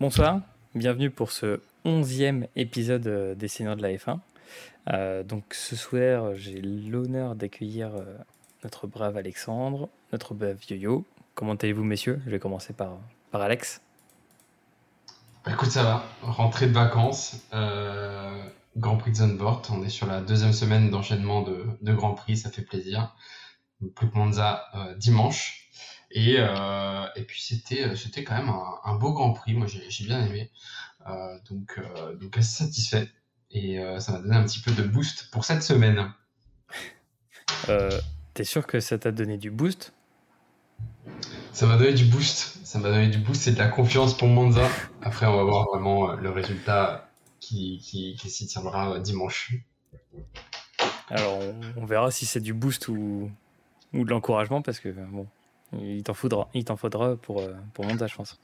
Bonsoir, bienvenue pour ce onzième épisode euh, des Seigneurs de la F1. Euh, donc ce soir, j'ai l'honneur d'accueillir euh, notre brave Alexandre, notre brave Yo-Yo. Comment allez-vous messieurs? Je vais commencer par, par Alex. Bah, écoute, ça va. Rentrée de vacances, Grand Prix de Zandvoort. On est sur la deuxième semaine d'enchaînement de, de Grand Prix, ça fait plaisir. Plus que Monza dimanche. Et, euh, et puis c'était euh, c'était quand même un, beau Grand Prix. Moi j'ai bien aimé. Euh, donc donc assez satisfait. Et ça m'a donné un petit peu de boost pour cette semaine. T'es sûr que ça t'a donné du boost? Ça m'a donné du boost. Ça m'a donné du boost et de la confiance pour Monza. Après, on va voir vraiment le résultat qui, qui, qui s'y tiendra dimanche. Alors, on, verra si c'est du boost ou, ou de l'encouragement parce que bon, il t'en faudra, il t'en faudra pour, euh, pour Monza, je pense.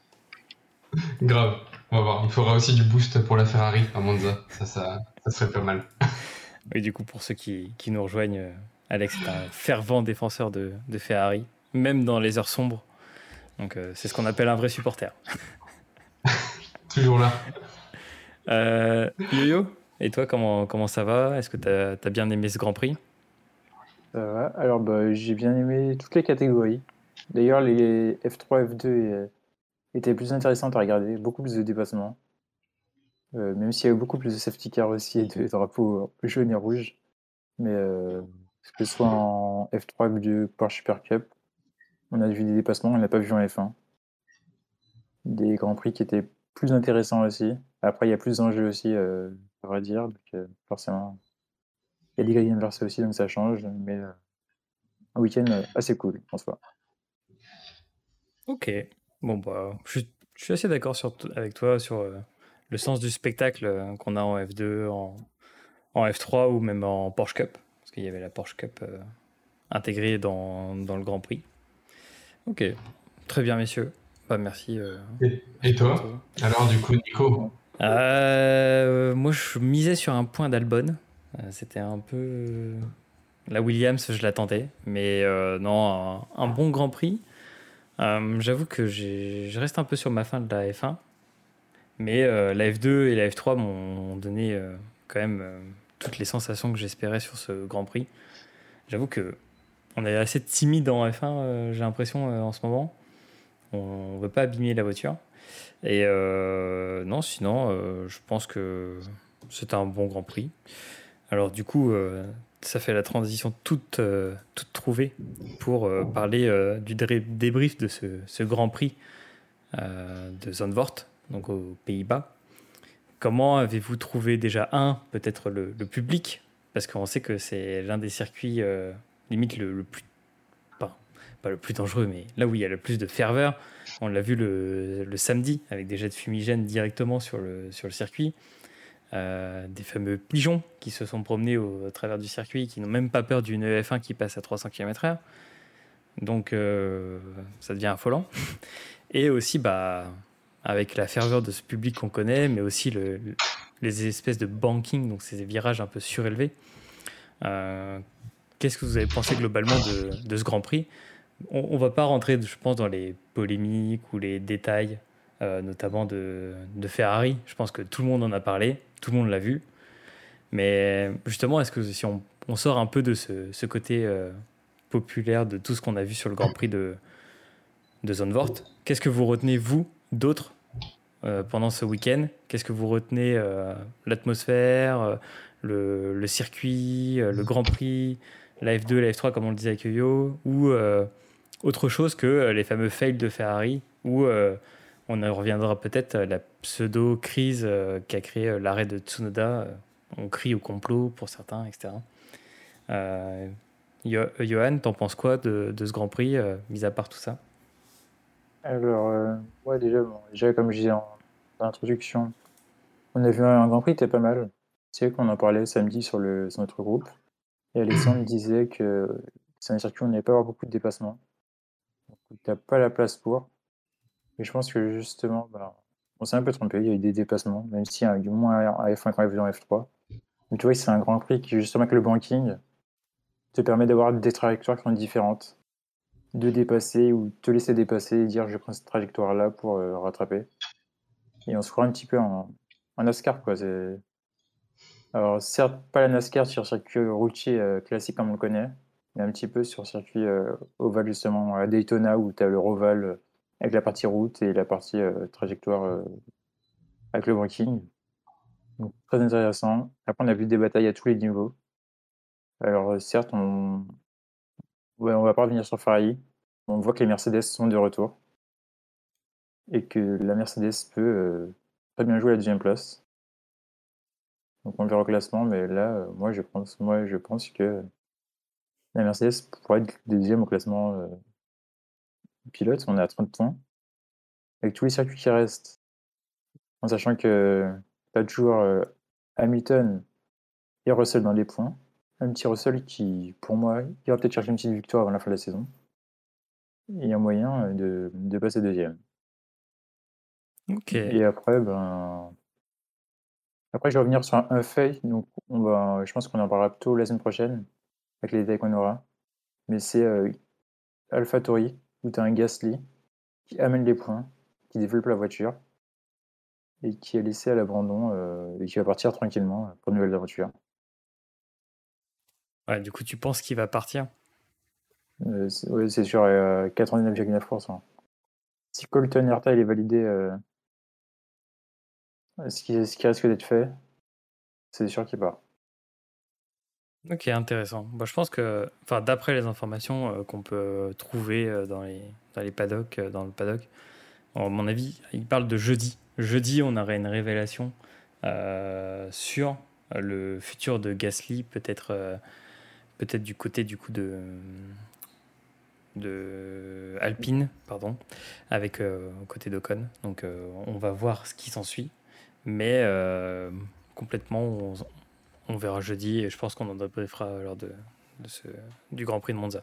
Grave, on va voir. Il faudra aussi du boost pour la Ferrari à Monza. Ça, ça, ça serait pas mal. Et du coup, pour ceux qui, qui nous rejoignent, euh, Alex est un fervent défenseur de, de Ferrari, même dans les heures sombres. Donc, euh, c'est ce qu'on appelle un vrai supporter. Toujours là. Yo-Yo, et toi, comment, comment ça va? Est-ce que tu as, as, bien aimé ce Grand Prix? Alors, bah, j'ai bien aimé toutes les catégories. D'ailleurs, les F3, F2 euh, étaient plus intéressantes à regarder, beaucoup plus de dépassements. Euh, même s'il y a beaucoup plus de safety car aussi et de drapeaux jaunes et rouges. Mais euh, que ce soit en F3, F2, Porsche Super Cup, on a vu des dépassements, on n'a pas vu en F1. Des grands prix qui étaient plus intéressants aussi. Après, il y a plus d'enjeux aussi, euh, à vrai dire. Donc, forcément, il y a des grilles inversées aussi, donc ça change. Mais un week-end assez cool en soi. Ok. Bon, bah, je, suis assez d'accord avec toi sur euh, le sens du spectacle euh, qu'on a en F2, en, en, F3 ou même en Porsche Cup. Parce qu'il y avait la Porsche Cup euh, intégrée dans, dans, le Grand Prix. Ok. Très bien, messieurs. Bah, merci. et, toi, Alors, du coup, Nico? Moi, je misais sur un point d'Albon. C'était un peu. La Williams, je l'attendais. Mais non, un, bon Grand Prix. Euh, j'avoue que je reste un peu sur ma fin de la F1. Mais euh, la F2 et la F3 m'ont donné euh, quand même toutes les sensations que j'espérais sur ce Grand Prix. J'avoue que on est assez timide en F1, j'ai l'impression, en ce moment. On ne veut pas abîmer la voiture. Et non, sinon, je pense que c'est un bon Grand Prix. Alors du coup, ça fait la transition toute, euh, trouvée pour euh, parler euh, du débrief de ce, Grand Prix de Zandvoort, donc aux Pays-Bas. Comment avez-vous trouvé déjà, un, peut-être le, public? Parce qu'on sait que c'est l'un des circuits limite le, plus... Pas, pas, le plus dangereux, mais là où il y a le plus de ferveur. On l'a vu le, le, samedi avec des jets de fumigène directement sur le, sur le circuit. Euh, des fameux pigeons qui se sont promenés au, travers du circuit, qui n'ont même pas peur d'une EF1 qui passe à 300 km/h. Donc euh, ça devient affolant. Et aussi, bah, avec la ferveur de ce public qu'on connaît, mais aussi le, les espèces de banking, donc ces virages un peu surélevés. Euh, qu'est-ce que vous avez pensé globalement de, ce Grand Prix? On ne va pas rentrer, je pense, dans les polémiques ou les détails, notamment de Ferrari. Je pense que tout le monde en a parlé tout le monde l'a vu. Mais justement, est-ce que si on, sort un peu de ce, côté euh, populaire de tout ce qu'on a vu sur le Grand Prix de, de Zandvoort, qu'est-ce que vous retenez, vous, d'autres, euh, pendant ce week-end? Qu'est-ce que vous retenez euh, L'atmosphère, le, circuit, le Grand Prix, la F2, la F3, comme on le disait avec Yo, ou autre chose que les fameux fails de Ferrari, on en reviendra peut-être à la pseudo-crise euh, qui a créé euh, l'arrêt de Tsunoda. Euh, on crie au complot pour certains, etc. Johan, t'en penses quoi de, ce Grand Prix, mis à part tout ça? Alors, déjà, comme je disais en, introduction, on a vu un, Grand Prix qui était pas mal. C'est qu'on en parlait samedi sur, le, notre groupe. Et Alexandre disait que c'est un circuit où on n'avait pas avoir beaucoup de dépassements. Donc, tu n'as pas la place pour. Et je pense que justement, bah, on s'est un peu trompé. Il y a eu des dépassements, même a eu moins à F1 qu'en F2 en F3. Mais tu vois, c'est un grand prix qui, justement, avec le banking, te permet d'avoir des trajectoires qui sont différentes. De dépasser ou te laisser dépasser et dire je prends cette trajectoire-là pour euh, rattraper. Et on se croit un petit peu en, en NASCAR, quoi. Alors, certes, pas la NASCAR sur circuit routier euh, classique comme on le connaît, mais un petit peu sur circuit euh, ovale, justement, à Daytona, où tu as le roval avec la partie route et la partie trajectoire avec le braking. Donc, très intéressant. Après, on a vu des batailles à tous les niveaux. Alors, certes, on ouais, va pas revenir sur Ferrari. On voit que les Mercedes sont de retour et que la Mercedes peut très bien jouer la deuxième place. Donc on verra au classement, mais là, euh, moi, je pense, moi, je pense que la Mercedes pourrait être deuxième au classement euh, pilote. On est à 30 points. Avec tous les circuits qui restent, en sachant que pas toujours euh, Hamilton et Russell dans les points. Un petit Russell qui, pour moi, il va peut-être chercher une petite victoire avant la fin de la saison. Il y a moyen de, de passer deuxième. Et après, ben, après, je vais revenir sur un, fait, donc on va, je pense qu'on en parlera plutôt la semaine prochaine, avec les détails qu'on aura. Mais c'est euh, AlphaTauri, où tu as un Gasly qui amène les points, qui développe la voiture, et qui est laissé à l'abandon, euh, et qui va partir tranquillement pour une nouvelle aventure. Ouais, du coup, tu penses qu'il va partir? Euh, c'est sur 99,9%. Si Colton Herta il est validé euh, ce qui, ce qui risque d'être fait, c'est sûr qu'il part. Ok, intéressant. Bon, je pense que, enfin, d'après les informations euh, qu'on peut trouver euh, dans les, dans les paddocks, euh, dans le paddock, à mon avis, il parle de jeudi. Jeudi, on aurait une révélation sur le futur de Gasly, peut-être peut-être du côté du coup de de Alpine, pardon, avec côté d'Ocon. Donc, on va voir ce qui s'ensuit. Mais complètement, on, verra jeudi et je pense qu'on en débriefera lors de, ce, du Grand Prix de Monza.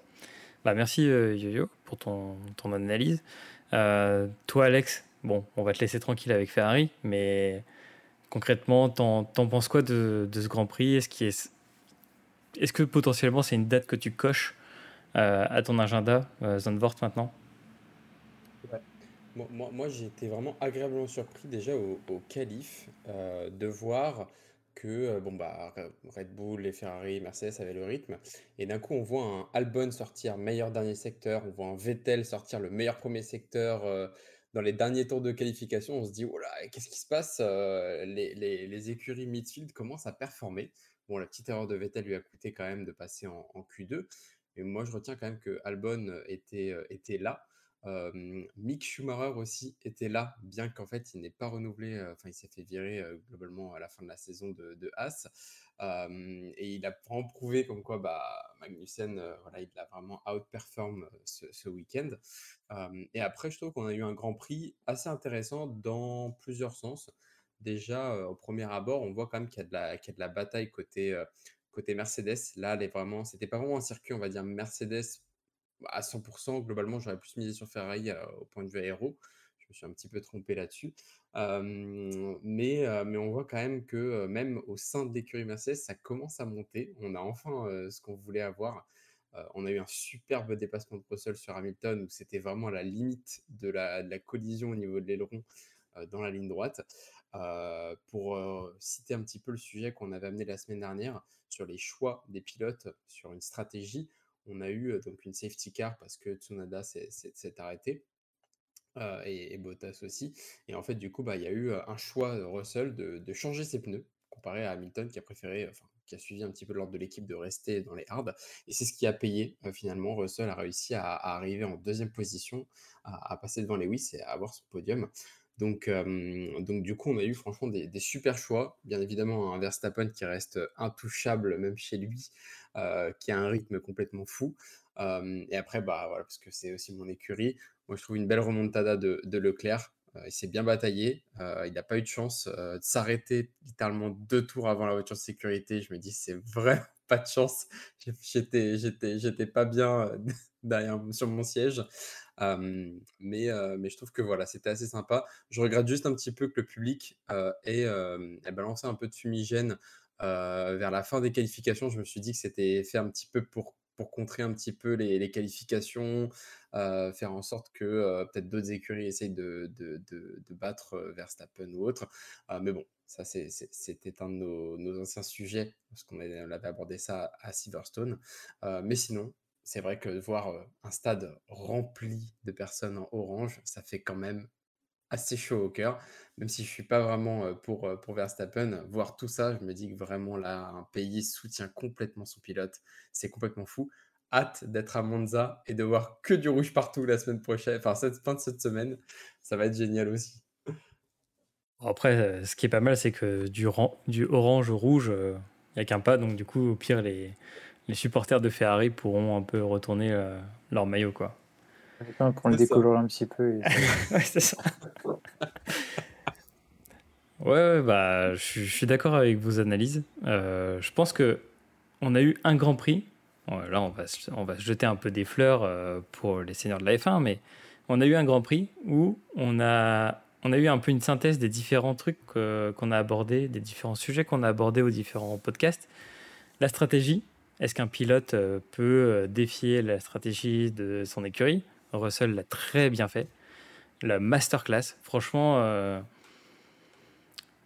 Bah, merci euh, Yo-Yo pour ton, ton analyse. Euh, toi, Alex, bon, on va te laisser tranquille avec Ferrari, mais concrètement, t'en, penses quoi de, de, ce Grand Prix? Est-ce, est, est-ce que potentiellement c'est une date que tu coches à ton agenda, Zandvoort maintenant? Moi, j'ai été vraiment agréablement surpris déjà au, au qualif euh, de voir que euh, bon bah Red Bull, les Ferrari, Mercedes avaient le rythme et d'un coup on voit un Albon sortir meilleur dernier secteur, on voit un Vettel sortir le meilleur premier secteur euh, dans les derniers tours de qualification, on se dit oh là qu'est-ce qui se passe les, les, les, écuries midfield commencent à performer. Bon la petite erreur de Vettel lui a coûté quand même de passer en, en Q2, mais moi je retiens quand même que Albon était était là. Mick Schumacher aussi était là, bien qu'en fait il n'ait pas renouvelé, enfin il s'est fait virer globalement à la fin de la saison de, de Haas. et il a vraiment prouvé comme quoi bah, Magnussen, voilà, il a vraiment outperform ce, week-end. et après, je trouve qu'on a eu un Grand Prix assez intéressant dans plusieurs sens. Déjà, au premier abord, on voit quand même qu'il y a de la, la bataille côté, Mercedes. Là, c'était pas vraiment un circuit, on va dire Mercedes à 100%, globalement, j'aurais plus misé sur Ferrari euh, au point de vue aéro. Je me suis un petit peu trompé là-dessus. mais, mais on voit quand même que même au sein de l'écurie Mercedes, ça commence à monter. On a enfin ce qu'on voulait avoir. on a eu un superbe dépassement de Russell sur Hamilton où c'était vraiment la limite de la, de la collision au niveau de l'aileron dans la ligne droite. pour citer un petit peu le sujet qu'on avait amené la semaine dernière sur les choix des pilotes sur une stratégie, on a eu donc une safety car parce que Tsunoda s'est arrêté. et, Bottas aussi. Et en fait, du coup, bah, il y a eu un choix de Russell de, changer ses pneus, comparé à Hamilton qui a préféré, qui a suivi un petit peu l'ordre de l'équipe de rester dans les hards. Et c'est ce qui a payé, finalement. Russell a réussi à, arriver en deuxième position, à, passer devant Lewis et à avoir son podium. Donc, donc du coup, on a eu franchement des, des, super choix. Bien évidemment, un Verstappen qui reste intouchable, même chez lui, qui a un rythme complètement fou. et après, bah, voilà, parce que c'est aussi mon écurie, moi je trouve une belle remontada de, Leclerc. Il s'est bien bataillé. Il n'a pas eu de chance de s'arrêter littéralement deux tours avant la voiture de sécurité. Je me dis, c'est vraiment pas de chance. J'étais, j'étais, j'étais pas bien derrière sur mon siège. Mais, je trouve que voilà, c'était assez sympa. Je regrette juste un petit peu que le public ait, ait, balancé un peu de fumigène vers la fin des qualifications, je me suis dit que c'était fait un petit peu pour contrer un petit peu les, qualifications, faire en sorte que peut-être d'autres écuries essayent de, de, de, de battre Verstappen ou autre. mais bon, ça c'était un de nos, anciens sujets, parce qu'on avait abordé ça à Silverstone. mais sinon, c'est vrai que voir un stade rempli de personnes en orange, ça fait quand même assez chaud au cœur, même si je suis pas vraiment pour, pour Verstappen. Voir tout ça, je me dis que vraiment là, un pays soutient complètement son pilote. C'est complètement fou. Hâte d'être à Monza et de voir que du rouge partout la semaine prochaine, enfin cette fin de cette semaine. Ça va être génial aussi. Après, ce qui est pas mal, c'est que du, du orange au rouge, il n'y a qu'un pas. Donc du coup, au pire, les, les supporters de Ferrari pourront un peu retourner leur maillot. quoi. Pour le décolorer un petit peu. ouais, c'est ça. ouais, bah, je, suis d'accord avec vos analyses. Euh, je pense que on a eu un Grand Prix. là, on va, on va se jeter un peu des fleurs euh, pour les seigneurs de la F1, mais on a eu un Grand Prix où on a, on a eu un peu une synthèse des différents trucs qu'on a abordés, des différents sujets qu'on a abordés aux différents podcasts. La stratégie, est-ce qu'un pilote euh, peut défier la stratégie de son écurie? Russell l'a très bien fait. La masterclass, franchement. Euh,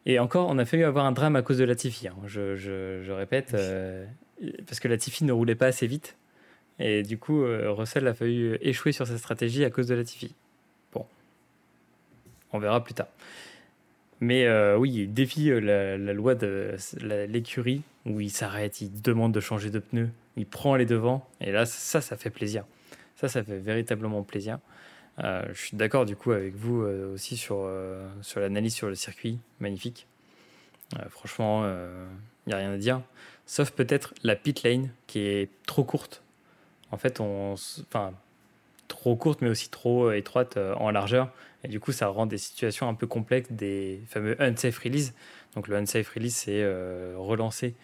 et encore, on a failli avoir un drame à cause de Latifi. Hein. Je, je, répète, euh, parce que Latifi ne roulait pas assez vite. Et du coup, euh, Russell a failli échouer sur sa stratégie à cause de Latifi. Bon, on verra plus tard. Mais oui, il défie la, la loi de l'écurie où il s'arrête, il demande de changer de pneus, il prend les devants. Et là, ça, ça fait plaisir. Ça, ça fait véritablement plaisir. Euh, je suis d'accord du coup avec vous euh, aussi sur, euh, sur l'analyse sur le circuit, magnifique. franchement, il n'y a rien à dire. Sauf peut-être la pit lane qui est trop courte. En fait, on, enfin, trop courte mais aussi trop étroite en largeur. Et du coup, ça rend des situations un peu complexes des fameux unsafe release. Donc le unsafe release, c'est relancer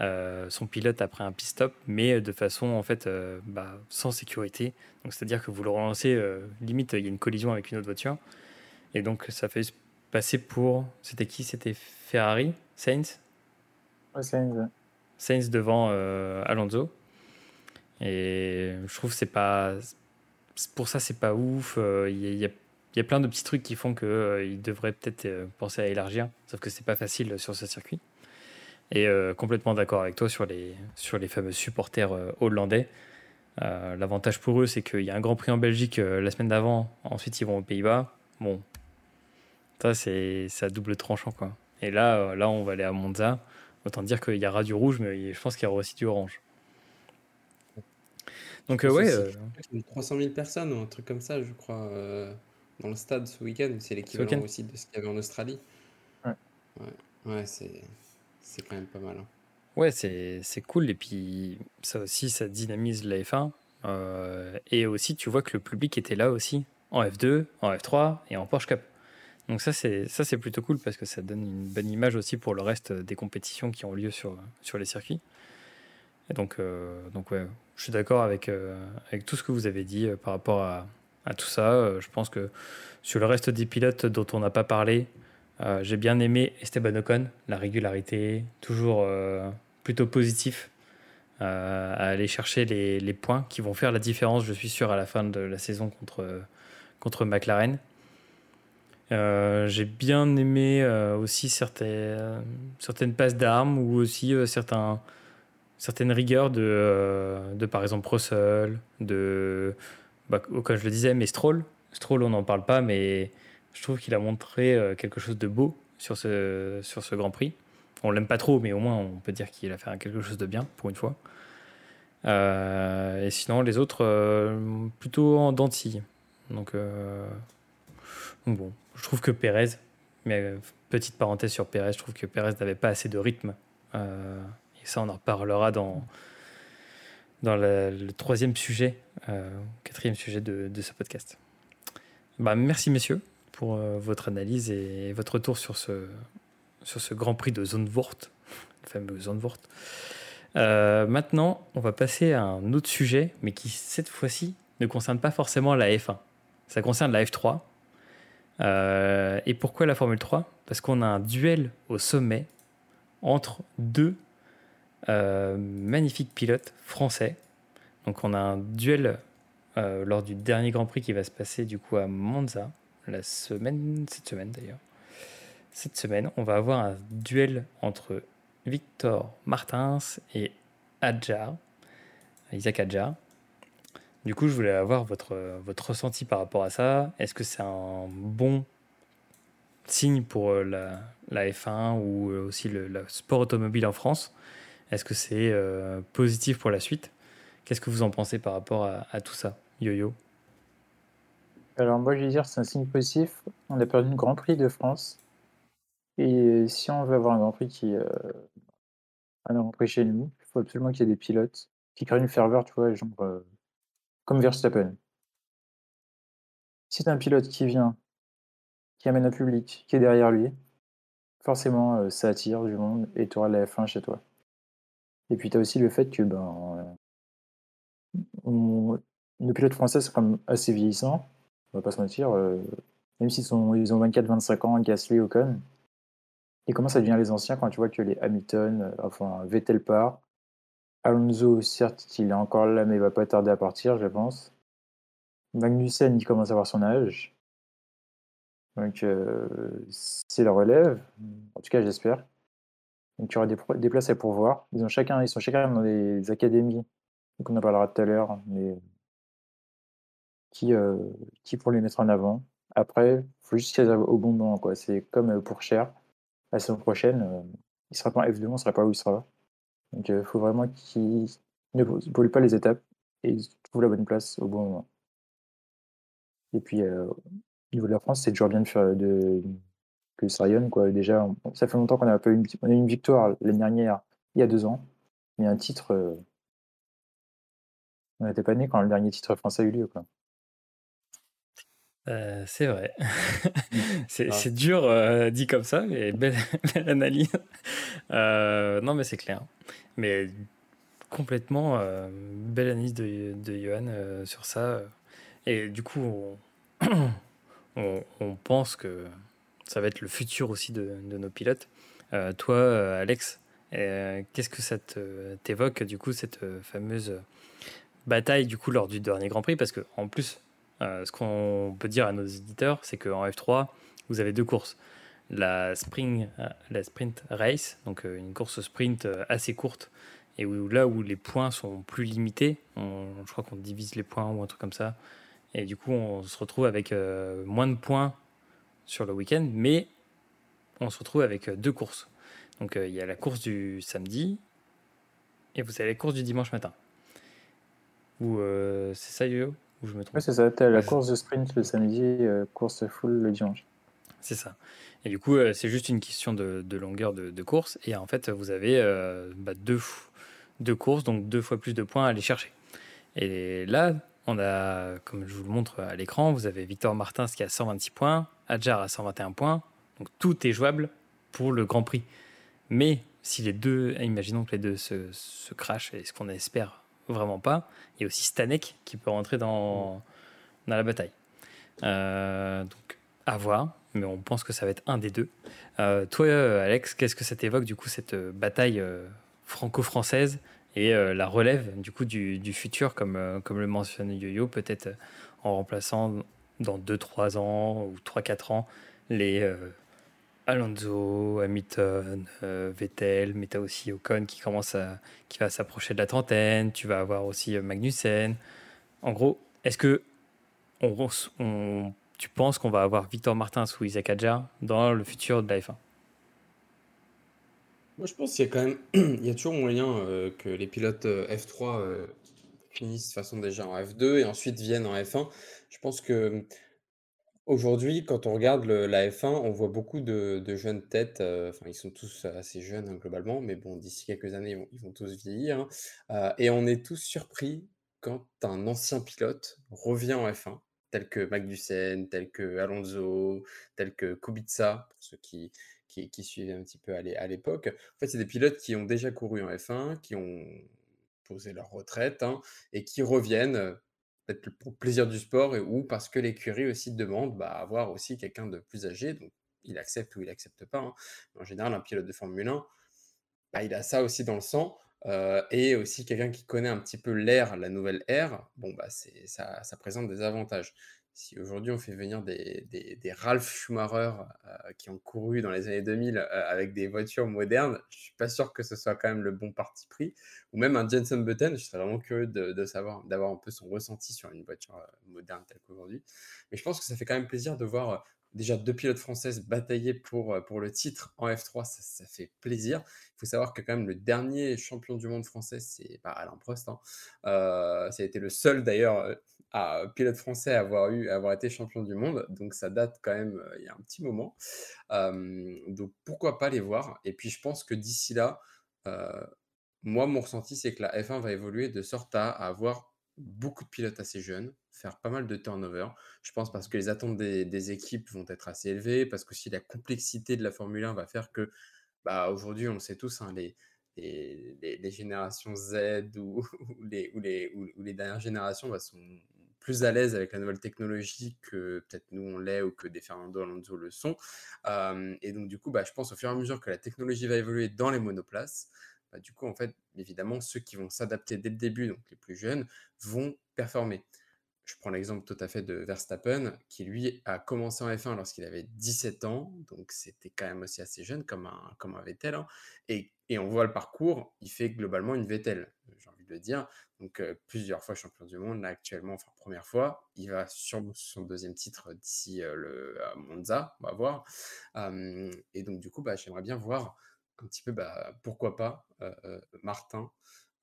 euh, son pilote après un pit stop, mais de façon en fait euh, bah, sans sécurité. Donc c'est-à-dire que vous le relancez, euh, limite il y a une collision avec une autre voiture, et donc ça fait passer pour c'était qui? C'était Ferrari, Sainz? Sainz. Sainz devant Alonso. Et je trouve c'est pas pour ça c'est pas ouf. Il y, y, a plein de petits trucs qui font qu'il devrait peut-être penser à élargir, sauf que c'est pas facile sur ce circuit. Et euh, complètement d'accord avec toi sur les, sur les fameux supporters euh, hollandais. Euh, l'avantage pour eux, c'est qu'il y a un Grand Prix en Belgique la semaine d'avant, ensuite ils vont aux Pays-Bas. Bon, ça c'est à double tranchant quoi. Et là, là, on va aller à Monza. Autant dire qu'il y aura du rouge, mais je pense qu'il y aura aussi du orange. Donc, ouais. 300 000 personnes ou un truc comme ça, je crois, dans le stade ce week-end. C'est l'équivalent aussi de ce qu'il y avait en Australie. Ouais. Ouais, ouais c'est c'est quand même pas mal. Hein. Ouais, c'est cool. Et puis, ça aussi, ça dynamise la F1. Euh, et aussi, tu vois que le public était là aussi, en F2, en F3 et en Porsche Cup. Donc ça, c'est plutôt cool parce que ça donne une bonne image aussi pour le reste des compétitions qui ont lieu sur, sur les circuits. Et donc, euh, donc ouais, je suis d'accord avec, euh, avec tout ce que vous avez dit par rapport à, tout ça. je pense que sur le reste des pilotes dont on n'a pas parlé, euh, j'ai bien aimé Esteban Ocon, la régularité, toujours euh, plutôt positif euh, à aller chercher les, points qui vont faire la différence, je suis sûr, à la fin de la saison contre, contre McLaren. j'ai bien aimé aussi certaines, passes d'armes ou aussi certaines rigueurs de, par exemple, Russell, de, bah, comme je le disais, mais Stroll. Stroll, on n'en parle pas, mais je trouve qu'il a montré euh, quelque chose de beau sur ce, sur ce Grand Prix. On l'aime pas trop, mais au moins on peut dire qu'il a fait quelque chose de bien pour une fois. Euh, et sinon, les autres, euh, plutôt en dentille. Donc, bon, je trouve que Pérez, mais petite parenthèse sur Pérez, je trouve que Pérez n'avait pas assez de rythme. et ça, on en reparlera dans, dans le, troisième sujet, quatrième sujet de, de ce podcast. Bah, merci, messieurs pour euh, votre analyse et votre retour sur ce, sur ce Grand Prix de Zandvoort, le fameux Zandvoort. Euh, maintenant, on va passer à un autre sujet, mais qui cette fois-ci ne concerne pas forcément la F1. Ça concerne la F3. Euh, et pourquoi la Formule 3 Parce qu'on a un duel au sommet entre deux magnifiques pilotes français. Donc on a un duel euh, lors du dernier Grand Prix qui va se passer du coup à Monza, la semaine, cette semaine d'ailleurs. Cette semaine, on va avoir un duel entre Victor Martins et Adjar, Isaac Adjar. Du coup, je voulais avoir votre, votre ressenti par rapport à ça. Est-ce que c'est un bon signe pour euh, la, la F1 ou euh, aussi le, sport automobile en France? Est-ce que c'est euh, positif pour la suite? Qu'est-ce que vous en pensez par rapport à, tout ça, Yo-Yo? Alors moi, je vais dire c'est un signe positif. On a perdu le Grand Prix de France. Et si on veut avoir un Grand Prix qui... un Grand Prix chez nous, il faut absolument qu'il y ait des pilotes qui créent une ferveur, tu vois, genre comme Verstappen. Si tu un pilote qui vient, qui amène un public, qui est derrière lui, forcément, euh, ça attire du monde et tu auras la F1 chez toi. Et puis tu as aussi le fait que ben, nos pilotes français sont quand assez vieillissants, on va pas se mentir, euh, même s'ils ils ont 24-25 ans, Gasly, Ocon, ils commencent à devenir les anciens quand tu vois que les Hamilton, euh, enfin Vettel part, Alonso, certes, il est encore là, mais il va pas tarder à partir, je pense. Magnussen, il commence à avoir son âge. Donc, euh, c'est la relève. En tout cas, j'espère. Donc, il y aura des, places à pourvoir. Ils, ont chacun, ils sont chacun dans des académies, donc on en parlera tout à l'heure, mais qui, euh, qui pour les mettre en avant. Après, il faut juste qu'ils au bon moment. C'est comme euh, pour Cher. La saison prochaine, il sera pas en F2, on ne sera pas où il sera. Donc il faut vraiment qu'il ne brûle pas les étapes et trouve la bonne place au bon moment. Et puis au niveau de la France, c'est toujours bien de faire de, que ça rayonne. Quoi. Déjà, ça fait longtemps qu'on a pas eu une, on a eu une victoire l'année dernière, il y a deux ans, mais un titre, on n'était pas né quand le dernier titre français a eu lieu. Quoi. Euh, c'est vrai. Mmh. Ah. c'est dur euh, dit comme ça, mais belle, analyse. Euh, non, mais c'est clair. Mais complètement belle analyse de, de Johan sur ça. Et du coup, on, on, pense que ça va être le futur aussi de, nos pilotes. toi, Alex, qu'est-ce que ça t'évoque, du coup, cette fameuse bataille du coup lors du dernier Grand Prix? Parce que en plus, euh, ce qu'on peut dire à nos éditeurs, c'est qu'en F3, vous avez deux courses. La, spring, euh, la sprint race, donc euh, une course sprint assez courte, et où, là où les points sont plus limités, je crois qu'on divise les points ou un truc comme ça, et du coup on se retrouve avec moins de points sur le week-end, mais on se retrouve avec deux courses. Donc il y a la course du samedi, et vous avez la course du dimanche matin. Ou c'est ça, Yo je me trompe? Oui, c'est ça. Tu la course de sprint le samedi, euh, course full le dimanche. C'est ça. Et du coup, euh, c'est juste une question de, longueur de, course. Et en fait, vous avez euh, bah, deux, deux courses, donc deux fois plus de points à aller chercher. Et là, comme je vous le montre à l'écran, vous avez Victor Martins qui a 126 points, Adjar a 121 points. Donc tout est jouable pour le Grand Prix. Mais si les deux, imaginons que les deux se, se crachent, et ce qu'on espère vraiment pas. Il y a aussi Stanek qui peut rentrer dans, la bataille. Euh, donc, à voir, mais on pense que ça va être un des deux. Euh, toi, Alex, qu'est-ce que ça t'évoque, du coup, cette euh, bataille franco-française et la relève, du coup, du, futur, comme, comme le mentionne Yo-Yo, peut-être en remplaçant dans 2-3 ans ou 3-4 ans les Alonso, Hamilton, euh, Vettel, mais tu as aussi Ocon qui commence qui va s'approcher de la trentaine. Tu vas avoir aussi euh, Magnussen. En gros, est-ce que on, tu penses qu'on va avoir Victor Martins ou Isaac Adjar dans le futur de la F1 Moi, je pense qu'il y a quand même, il y a toujours moyen euh, que les pilotes F3 finissent de façon déjà en F2 et ensuite viennent en F1. Je pense que Aujourd'hui, quand on regarde la F1, on voit beaucoup de jeunes têtes, euh, ils sont tous assez jeunes, hein, globalement, mais bon, d'ici quelques années, ils vont tous vieillir, hein. euh, et on est tous surpris quand un ancien pilote revient en F1, tel que Magnussen, tel que Alonso, tel que Kubica, pour ceux qui qui suivaient un petit peu à l'époque. En fait, c'est des pilotes qui ont déjà couru en F1, qui ont posé leur retraite, hein, et qui reviennent, peut-être pour plaisir du sport ou parce que l'écurie aussi demande bah, avoir aussi quelqu'un de plus âgé. Donc, il accepte ou il accepte pas. Hein. En général, un pilote de Formule 1, bah, il a ça aussi dans le sang. et aussi quelqu'un qui connaît un petit peu l'ère, la nouvelle ère, bon, bah, ça présente des avantages. Si aujourd'hui on fait venir des, des, Ralph Schumacher qui ont couru dans les années 2000 avec des voitures modernes, je suis pas sûr que ce soit quand même le bon parti pris. Ou même un Jensen Button, je serais vraiment curieux de, de savoir, d'avoir un peu son ressenti sur une voiture moderne telle qu'aujourd'hui. Mais je pense que ça fait quand même plaisir de voir déjà deux pilotes françaises batailler pour, pour le titre en F3, ça, fait plaisir. Il faut savoir que quand même le dernier champion du monde français, c'est pas Alain Prost. Hein. ça a été le seul d'ailleurs à pilote français avoir, eu, avoir été champion du monde. Donc ça date quand même il y a un petit moment. donc pourquoi pas les voir? Et puis je pense que d'ici là, moi mon ressenti c'est que la F1 va évoluer de sorte à, avoir beaucoup de pilotes assez jeunes, faire pas mal de turnover. Je pense parce que les attentes des, équipes vont être assez élevées, parce que si la complexité de la Formule 1 va faire que, bah, aujourd'hui, on le sait tous, hein, les, les, générations Z ou, les, ou, les, ou, les dernières générations bah, sont plus à l'aise avec la nouvelle technologie que peut-être nous on l'est ou que des Fernando Alonso le sont. et donc du coup, bah, je pense au fur et à mesure que la technologie va évoluer dans les monoplaces, bah, du coup, en fait, évidemment, ceux qui vont s'adapter dès le début, donc les plus jeunes, vont performer. Je prends l'exemple tout à fait de Verstappen, qui lui a commencé en F1 lorsqu'il avait 17 ans, donc c'était quand même aussi assez jeune comme un, comme un Vettel. Hein. et, et, on voit le parcours, il fait globalement une Vettel, j'ai envie de le dire. Donc plusieurs fois champion du monde, là actuellement, enfin première fois, il va sur son deuxième titre d'ici le Monza, on va voir. et donc du coup, bah, j'aimerais bien voir un petit peu, bah, pourquoi pas, Martin,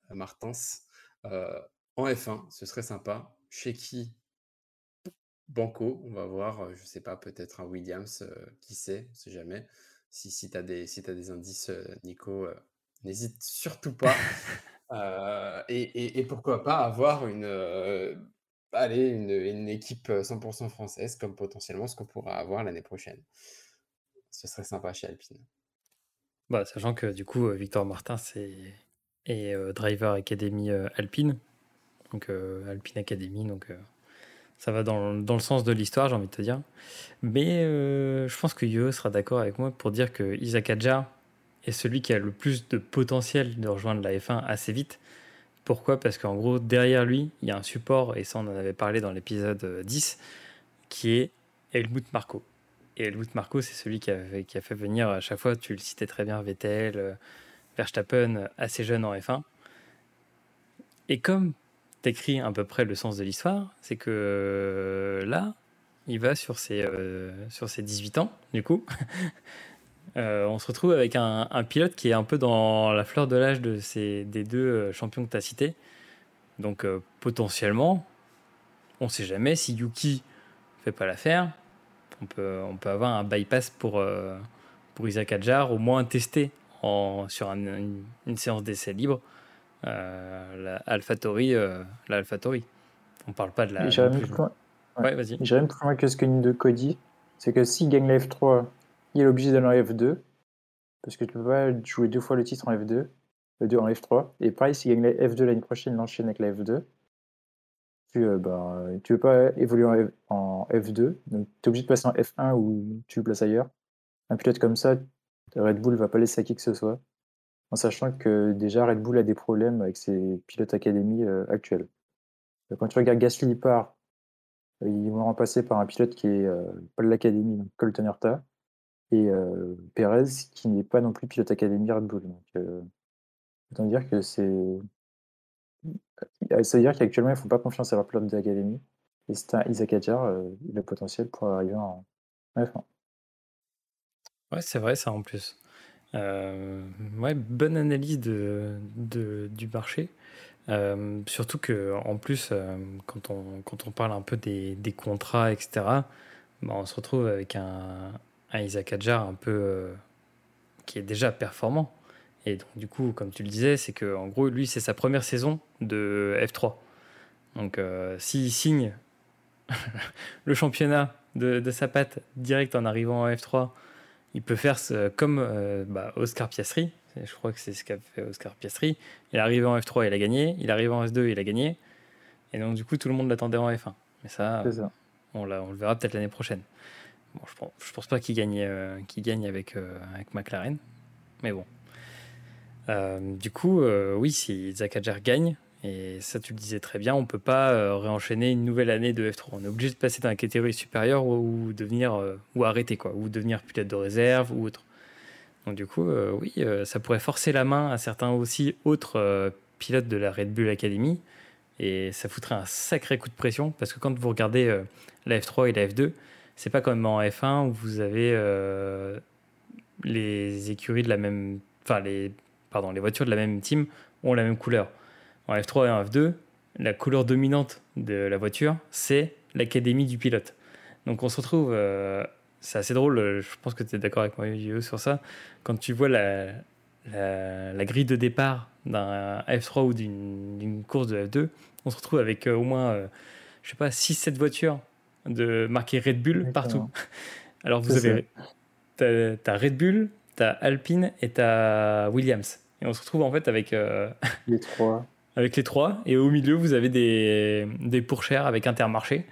Martins en F1, ce serait sympa. Chez qui? Banco, on va voir, je sais pas, peut-être un Williams, qui sait, on sait jamais. Si, si tu as, des, si as des indices, Nico, n'hésite surtout pas. et, et, pourquoi pas avoir une, allez, une, une, équipe 100% française, comme potentiellement ce qu'on pourra avoir l'année prochaine. Ce serait sympa chez Alpine. Bah, sachant que du coup, Victor Martin c'est est driver Academy Alpine, donc Alpine Academy, donc ça va dans, dans, le sens de l'histoire, j'ai envie de te dire. Mais je pense que Yo sera d'accord avec moi pour dire que Isaac Adjar est celui qui a le plus de potentiel de rejoindre la F1 assez vite. Pourquoi? Parce qu'en gros, derrière lui, il y a un support, et ça on en avait parlé dans l'épisode 10, qui est Helmut Marko. Et Helmut Marko, c'est celui qui a, fait, qui a fait venir à chaque fois, tu le citais très bien, Vettel, euh, Verstappen, assez jeune en F1. Et comme tu écris à peu près le sens de l'histoire, c'est que euh, là, il va sur ses, euh, sur ses 18 ans, du coup. on se retrouve avec un, pilote qui est un peu dans la fleur de l'âge de ces, des deux champions que tu as cités. Donc potentiellement, on ne sait jamais si Yuki fait pas l'affaire on peut, on peut avoir un bypass pour, euh, pour Isaac Adjar, au moins tester en, sur une, séance d'essai libre euh, la AlphaTauri. Euh, la AlphaTauri. On parle pas de la. J'irais même, plus loin. Ouais. vas-y. même plus loin que ce que de Cody. C'est que s'il gagne la F3, il est obligé d'aller en F2. Parce que tu peux pas jouer deux fois le titre en F2. Le 2 en F3. Et pareil, s'il gagne la F2 l'année prochaine, il enchaîne avec la F2 tu ne bah, tu pas évoluer en, F, 2 donc tu es obligé de passer en F1 ou tu le places ailleurs. Un pilote comme ça, Red Bull va pas laisser à qui que ce soit, en sachant que déjà Red Bull a des problèmes avec ses pilotes académie euh, actuels. Quand tu regardes Gasly part, euh, ils vont remplacer par un pilote qui est euh, pas de l'académie, donc Colton Herta, et Perez qui n'est pas non plus pilote académie Red Bull. Autant dire que c'est euh, ça veut dire qu'actuellement, ils ne font pas confiance à leur pilote d'académie. Et c'est un Isaac Adjar, euh, a le potentiel pour arriver en F1. Ouais, c'est vrai, ça en plus. Euh, ouais, bonne analyse de, du marché. surtout que en plus, quand, on, quand on parle un peu des, des contrats, etc., bah, on se retrouve avec un, Isaac Adjar un peu qui est déjà performant. Et donc, du coup, comme tu le disais, c'est que en gros, lui, c'est sa première saison de F3. Donc, euh, s'il signe le championnat de, sa patte direct en arrivant en F3, il peut faire ce, comme euh, bah, Oscar Piastri. Je crois que c'est ce qu'a fait Oscar Piastri. Il est arrivé en F3, il a gagné. Il est arrivé en S2, il a gagné. Et donc, du coup, tout le monde l'attendait en F1. Mais ça, On, on, le verra peut-être l'année prochaine. Bon, je pense, je pense pas qu'il gagne, euh, gagne avec, avec McLaren. Mais bon. Euh, du coup, euh, oui, si Zach Adjar gagne, et ça tu le disais très bien, on peut pas euh, réenchaîner une nouvelle année de F3. On est obligé de passer la catégorie supérieure ou, devenir euh, ou arrêter quoi, ou devenir pilote de réserve ou autre. Donc du coup, euh, oui, ça pourrait forcer la main à certains aussi autres pilotes de la Red Bull Academy, et ça foutrait un sacré coup de pression parce que quand vous regardez la F3 et la F2, c'est pas comme en F1 où vous avez les écuries de la même, enfin les, pardon, les voitures de la même team ont la même couleur. En F3 et en F2, la couleur dominante de la voiture, c'est l'académie du pilote. Donc on se retrouve, euh, c'est assez drôle, euh, je pense que tu es d'accord avec moi Gio, sur ça, quand tu vois la, la, la grille de départ d'un F3 ou d'une course de F2, on se retrouve avec euh, au moins, euh, je sais pas, 6-7 voitures de marquées Red Bull Exactement. partout. Alors vous avez, t'as, t'as Red Bull, t'as Alpine et t'as Williams. Et on se retrouve en fait avec, Les trois. Avec les trois. Et au milieu, vous avez des, des pourchères avec Intermarché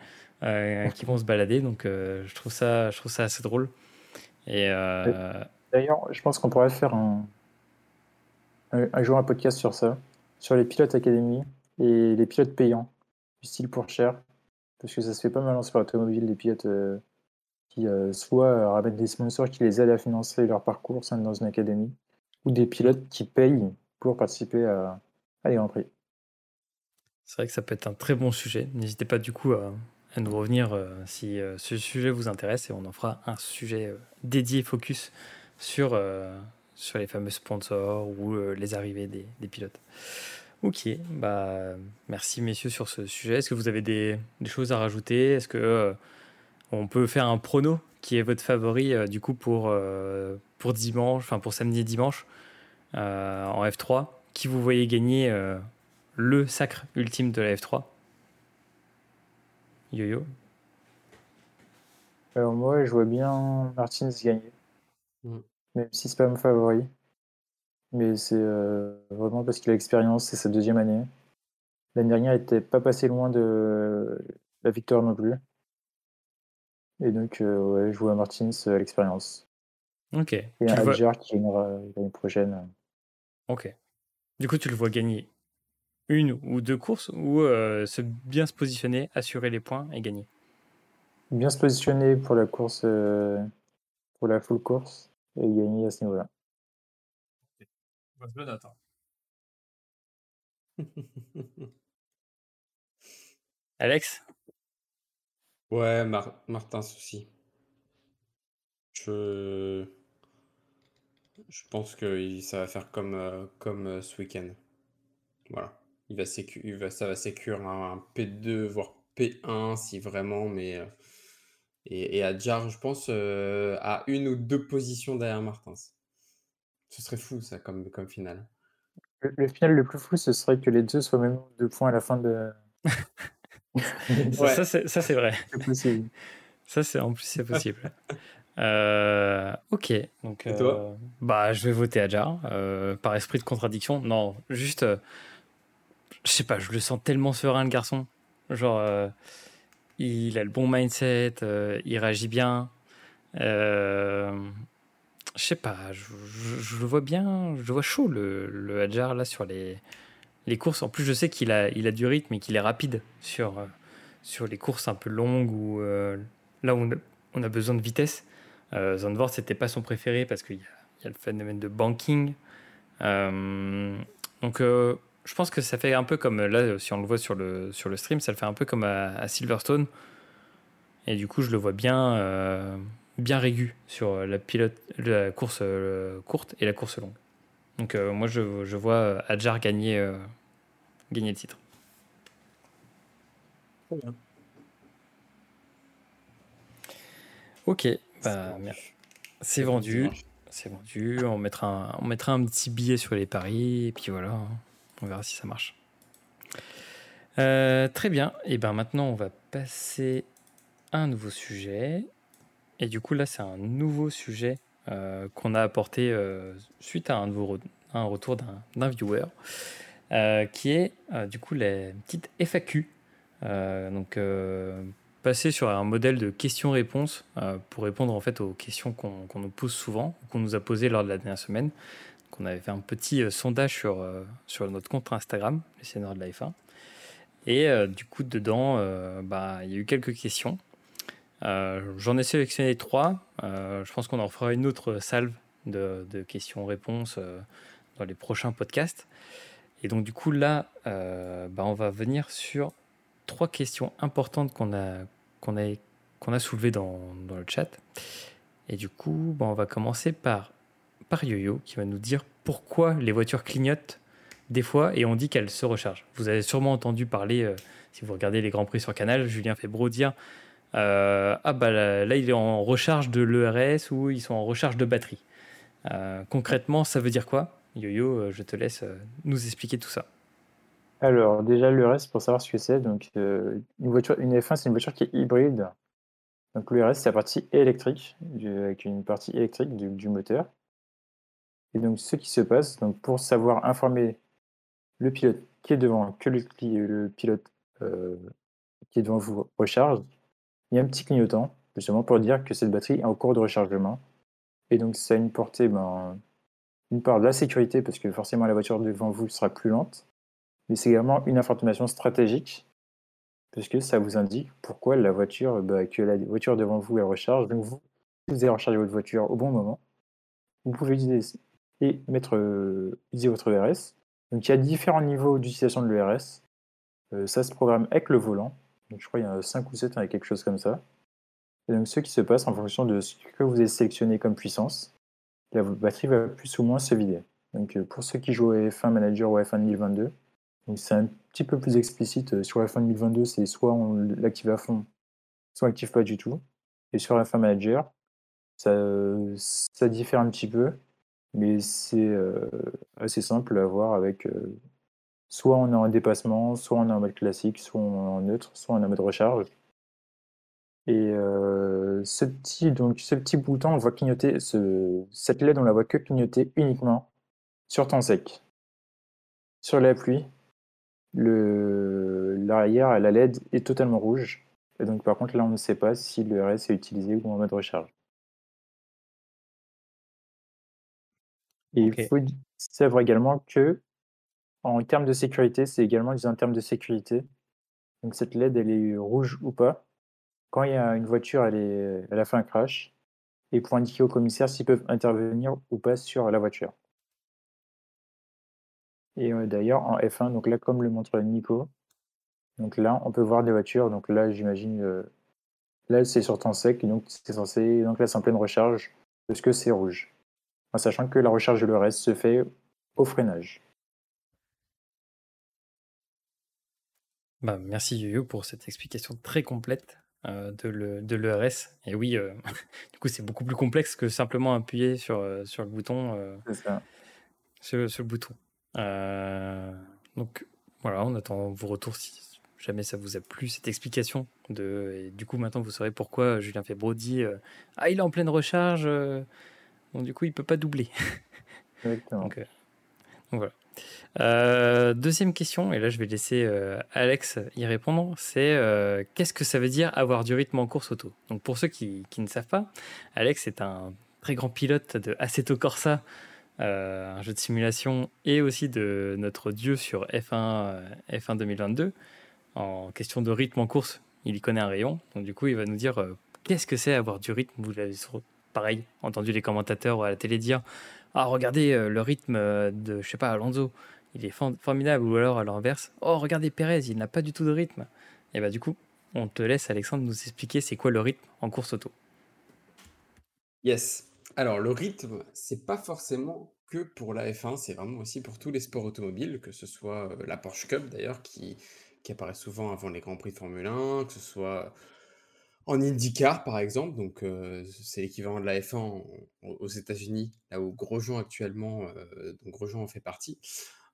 euh, qui vont se balader. Donc euh, je, trouve ça, je trouve ça assez drôle. Et euh, D'ailleurs, je pense qu'on pourrait faire un, jour un podcast sur ça, sur les pilotes académie et les pilotes payants, du style pour cher, parce que ça se fait pas mal en sport automobile, des pilotes qui soit ramènent des sponsors qui les aident à financer leur parcours dans une académie, ou des pilotes qui payent pour participer à, à des Grands Prix. C'est vrai que ça peut être un très bon sujet. N'hésitez pas du coup à, nous revenir euh, si euh, ce sujet vous intéresse et on en fera un sujet euh, dédié focus sur, sur les fameux sponsors ou les arrivées des, des pilotes. Ok, bah merci messieurs sur ce sujet. Est-ce que vous avez des, choses à rajouter? Est-ce que on peut faire un prono qui est votre favori du coup pour, pour dimanche, enfin pour samedi et dimanche en F3 Qui vous voyez gagner le sacre ultime de la F3 Yo-yo Alors moi, je vois bien Martins gagner, Mm. même si c'est pas mon favori. Mais c'est euh, vraiment parce qu'il a l'expérience, c'est sa deuxième année. L'année dernière, il n'était pas passé loin de la victoire non plus. Et donc, euh, ouais, je vois Martins à l'expérience. Ok. Et Tu un vois- qui gagnera l'année prochaine. Ok. Du coup, tu le vois gagner une ou deux courses ou euh, se bien se positionner, assurer les points et gagner. Bien se positionner pour la course, euh, pour la full course, et gagner à ce niveau-là. Alex? Ouais, Mar- Martin Souci. Je... Je pense que il- ça va faire comme, euh, comme ce week-end. Voilà. Il va sécu... il va... Ça va sécure un, un P2, voire P1 si vraiment, mais... euh, Et, et Adjar, je pense, euh, à une ou deux positions derrière Martins. Ce serait fou, ça, comme, comme finale. Le, le final le plus fou, ce serait que les deux soient même deux points à la fin de. Ça, Ouais. ça, c'est- ça, c'est vrai. C'est possible. Ça, c'est en plus, c'est possible. Euh, ok, donc Et toi? euh, bah, je vais voter Adjar euh, par esprit de contradiction. Non, juste, euh, je sais pas, je le sens tellement serein le garçon. Genre, euh, il a le bon mindset, euh, il réagit bien. Euh, je sais pas, je, le vois bien, je le vois chaud le, le Adjar là sur les, les courses. En plus, je sais qu'il a, il a du rythme et qu'il est rapide sur, euh, sur les courses un peu longues ou là où on a, besoin de vitesse. Zandvoort, c'était pas son préféré parce qu'il y, y a le phénomène de banking. Donc, je pense que ça fait un peu comme là, si on le voit sur le, sur le stream, ça le fait un peu comme à, à Silverstone. Et du coup, je le vois bien, euh, bien régu sur la, pilote, la course euh, courte et la course longue. Donc, euh, moi, je, je vois Adjar gagner, euh, gagner le titre. Ok, bah, c'est vendu. C'est vendu. On mettra, un, on mettra un petit billet sur les paris et puis voilà, hein. On verra si ça marche. Euh, très bien. Et ben maintenant, on va passer à un nouveau sujet. Et du coup, là, c'est un nouveau sujet euh, qu'on a apporté euh, suite à un, nouveau retour d'un viewer, qui est du coup la petite FAQ. Donc, passer sur un modèle de questions-réponses pour répondre en fait aux questions qu'on nous pose souvent, qu'on nous a posées lors de la dernière semaine. On avait fait un petit euh, sondage sur, euh, sur notre compte Instagram, les seigneurs de la F1. Et du coup, dedans, bah, il y a eu quelques questions. J'en ai sélectionné trois. je pense qu'on en fera une autre salve de, de questions-réponses dans les prochains podcasts. Et donc, du coup, là, bah, on va venir sur trois questions importantes qu'on a, qu'on qu'on a soulevées dans, dans, le chat. Et du coup, bah, on va commencer par, par YoYo qui va nous dire pourquoi les voitures clignotent des fois et on dit qu'elles se rechargent. Vous avez sûrement entendu parler, euh, si vous regardez les Grands Prix sur Canal, Julien Febro dire euh, Ah bah là, il est en recharge de l'ERS ou ils sont en recharge de batterie. Euh, concrètement, ça veut dire quoi? Yo-Yo, je te laisse nous expliquer tout ça. Alors, déjà, l'ERS, pour savoir ce que c'est, donc une, voiture, une F1, c'est une voiture qui est hybride. Donc, l'ERS, c'est la partie électrique, avec une partie électrique du moteur. Et donc, ce qui se passe, donc pour savoir informer le pilote qui est devant, que le, pilote euh, qui est devant vous recharge, il y a un petit clignotant, justement, pour dire que cette batterie est en cours de rechargement. Et donc, ça a une portée, ben, une part de la sécurité, parce que forcément, la voiture devant vous sera plus lente, mais c'est également une information stratégique, parce que ça vous indique pourquoi la voiture, bah, que la voiture devant vous, elle recharge. Donc, vous, vous avez rechargé votre voiture au bon moment. Vous pouvez utiliser et mettre, euh, utiliser votre ERS. Donc il y a différents niveaux d'utilisation de l'ERS. Euh, ça se programme avec le volant. Donc, je crois qu'il y en a 5 ou 7 avec quelque chose comme ça. Et donc ce qui se passe en fonction de ce que vous avez sélectionné comme puissance, la batterie va plus ou moins se vider. Donc euh, pour ceux qui jouent à F1 Manager ou F1 2022, c'est un petit peu plus explicite. Sur F1 2022, c'est soit on l'active à fond, soit on l'active pas du tout. Et sur F1 Manager, ça, ça diffère un petit peu. Mais c'est euh, assez simple à voir avec euh, soit on est en dépassement, soit on est en mode classique, soit on est en neutre, soit on est en mode recharge. Et euh, ce, petit, donc, ce petit bouton, on voit clignoter, ce, cette LED, on la voit que clignoter uniquement sur temps sec. Sur la pluie, l'arrière, la LED est totalement rouge. Et donc par contre là, on ne sait pas si le RS est utilisé ou en mode recharge. Et il faut savoir également que, en termes de sécurité, c'est également dit en termes de sécurité. Donc cette LED, elle est rouge ou pas. Quand il y a une voiture, elle, est, elle a fait un crash, et pour indiquer au commissaire s'ils peuvent intervenir ou pas sur la voiture. Et euh, d'ailleurs, en F1, donc là, comme le montre Nico, donc là, on peut voir des voitures. Donc là, j'imagine, euh, là, c'est sur temps sec, donc c'est censé, donc là, c'est en pleine recharge, parce que c'est rouge? En sachant que la recharge de l'ERS se fait au freinage. Bah, merci Yoyo pour cette explication très complète euh, de l'ERS. Et oui, euh, du coup, c'est beaucoup plus complexe que simplement appuyer sur, euh, sur le bouton. Sur, le bouton. donc voilà, on attend vos retours si jamais ça vous a plu cette explication. De, et du coup, maintenant, vous saurez pourquoi Julien Febro dit Ah, il est en pleine recharge donc du coup, il peut pas doubler. Exactement. Euh, donc, voilà. Euh, deuxième question, et là je vais laisser euh, Alex y répondre, c'est qu'est-ce que ça veut dire avoir du rythme en course auto? Donc pour ceux qui, qui, ne savent pas, Alex est un très grand pilote de Assetto Corsa, un jeu de simulation, et aussi de notre dieu sur F1, F1 2022. En question de rythme en course, il y connaît un rayon, donc du coup il va nous dire qu'est-ce que c'est avoir du rythme, vous l'avez pareil, entendu les commentateurs à la télé dire Ah, regardez euh, le rythme euh, de, je sais pas, Alonso, il est formidable. Ou alors à l'inverse Oh, regardez Pérez, il n'a pas du tout de rythme. Et bah, du coup, on te laisse, Alexandre, nous expliquer c'est quoi le rythme en course auto. Yes. Alors, le rythme, c'est pas forcément que pour la F1, c'est vraiment aussi pour tous les sports automobiles, que ce soit euh, la Porsche Cup d'ailleurs, qui, qui apparaît souvent avant les Grands Prix de Formule 1, que ce soit en IndyCar, par exemple, donc c'est l'équivalent de la F1 aux États-Unis, là où Grosjean actuellement, donc Grosjean en fait partie.